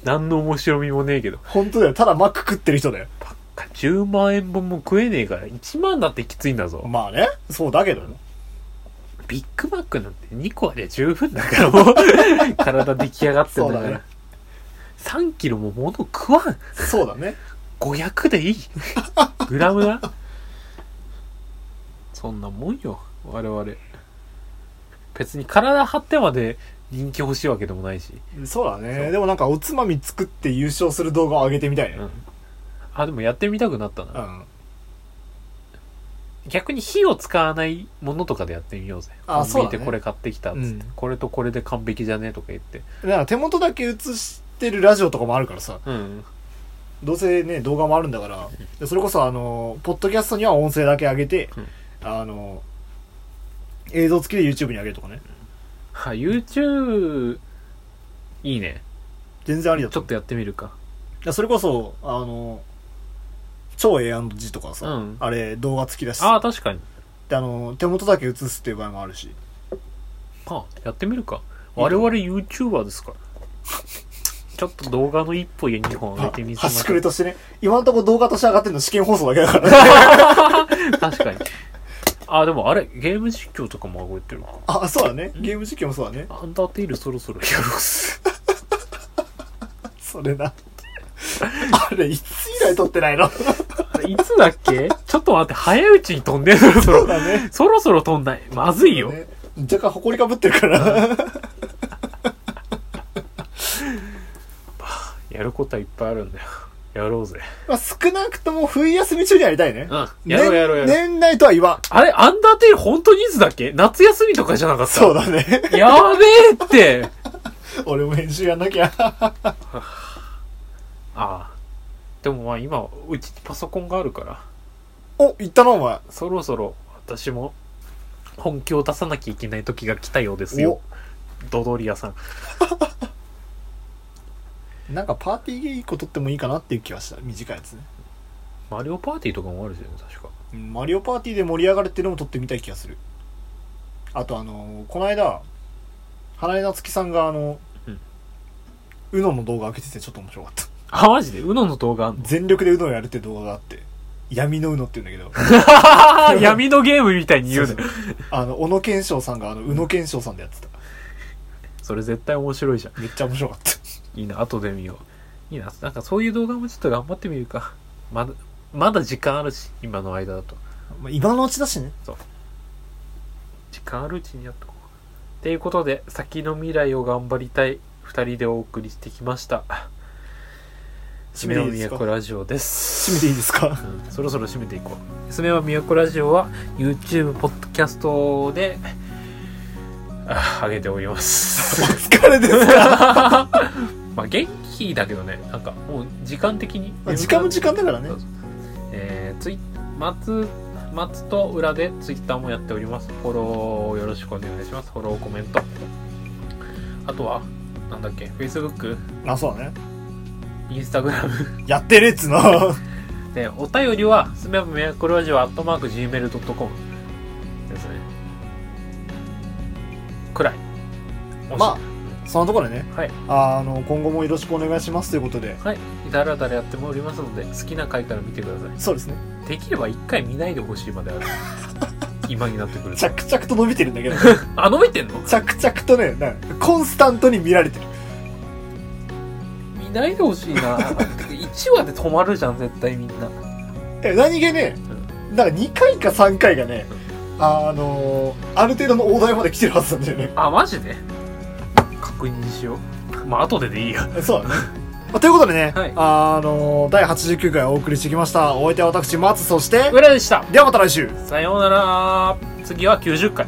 何の面白みもねえけど。本当だよ。ただマック食ってる人だよ10万円分も食えねえから1万だってきついんだぞ。まあねそうだけどビッグマックなんて2個ありゃ十分だからもう 体出来上がってんだから。そうだね。3キロも物食わん。そうだね。500でいい。グラムなそんなもんよ我々。別に体張ってまで人気欲しいわけでもないし、そうだそねう。でもなんかおつまみ作って優勝する動画を上げてみたいね。うん、あでもやってみたくなったな、うん。逆に火を使わないものとかでやってみようぜ。あそうだね。でこれ買ってきたっつって、うん。これとこれで完璧じゃねえとか言って。だから手元だけ映してるラジオとかもあるからさ。うん。どうせね動画もあるんだから。でそれこそあのポッドキャストには音声だけ上げて、うん。あの映像付きで YouTube に上げるとかね。は YouTube いいね。全然ありだと思う。ちょっとやってみるか。いやそれこそあの超 A&G とかさ、うん。あれ動画付きだし。ああさ確かに。であの手元だけ映すっていう場合もあるし。まあやってみるか。我々 YouTuber ですから。ちょっと動画の1本や2本上げてみせま端しょう。くれとしてね。今のところ動画として上がってるの試験放送だけだからね。確かに。あでもあれゲーム実況とかも上げてる。かあそうだね。ゲーム実況もそうだね。アンダーテイルそろそろやろうっす。それな あれいつ以来撮ってないの？いつだっけ？ちょっと待って早いうちに飛んでる。そろそろだね。そろそろ飛んないまずいよ、ね。若干埃かぶってるから。やることはいっぱいあるんだよ。やろうぜ。まあ少なくとも冬休み中にやりたいね。うん。やろうやろうやろう、年年内とは言わん。あれアンダーテイル本当にいつだっけ？夏休みとかじゃなかった？そうだね。やべえって。俺も編集やんなきゃああ。でもまあ今うちにパソコンがあるから。お言ったなお前。そろそろ私も本気を出さなきゃいけない時が来たようですよ。ドドリアさん。なんかパーティーゲー1個撮ってもいいかなっていう気はした。短いやつね。マリオパーティーとかもあるしね確か。うんマリオパーティーで盛り上がるっていうのも撮ってみたい気がする。あとあのこの間花江夏樹さんがあの、うん。うのの動画上げててちょっと面白かったあマジで？UNO の動画あんの？全力でうのをやるって動画があって。闇のうのって言うんだけど。闇のゲームみたいに言うね。そうそう。あの小野賢章さんがあの宇野賢章さんでやってた。それ絶対面白いじゃん。めっちゃ面白かった。いいな。後で見よう。いいな。なんかそういう動画もちょっと頑張ってみるか。まだまだ時間あるし今の間だと。まあ今のうちだしね。時間あるうちにやっとこということで先の未来を頑張りたい2人でお送りしてきました締めの都ラジオです締めていいですか？うんそろそろ締めていこう。すめは都ラジオは YouTube、ポッドキャストで、あ上げております。疲れですか？まあ元気だけどね、なんかもう時間的に。時間も時間だからねえー、ツイ松、松と裏で Twitter もやっております。フォローよろしくお願いします。フォロー、コメント。あとは、なんだっけ、Facebook、あそうだね Instagram。やってるっつの で、お便りは、すめばみやこラジオアットマーク Gmail.com ですね。くらい。まあそのところでねはい。あの今後もよろしくお願いしますということではい。だらだらやっておりますので、好きな回から見てくださそうですねい。できれば一回見ないでほしいまである。今になってくると。着々と伸びてるんだけど あ、伸びてんの？着々とねコンスタントに見られてる見ないでほしいな。てか1話で止まるじゃん、絶対みんな。え何気ねなんか2回か3回がねあのある程度の大台まで来てるはずなんだよねあ、マジで？確認しよう。まあ、後ででいいや。そうだね。まあということでね、はいあの第89回お送りしてきました。お相手は私、松、そして、裏でした。ではまた来週。さようなら。次は90回。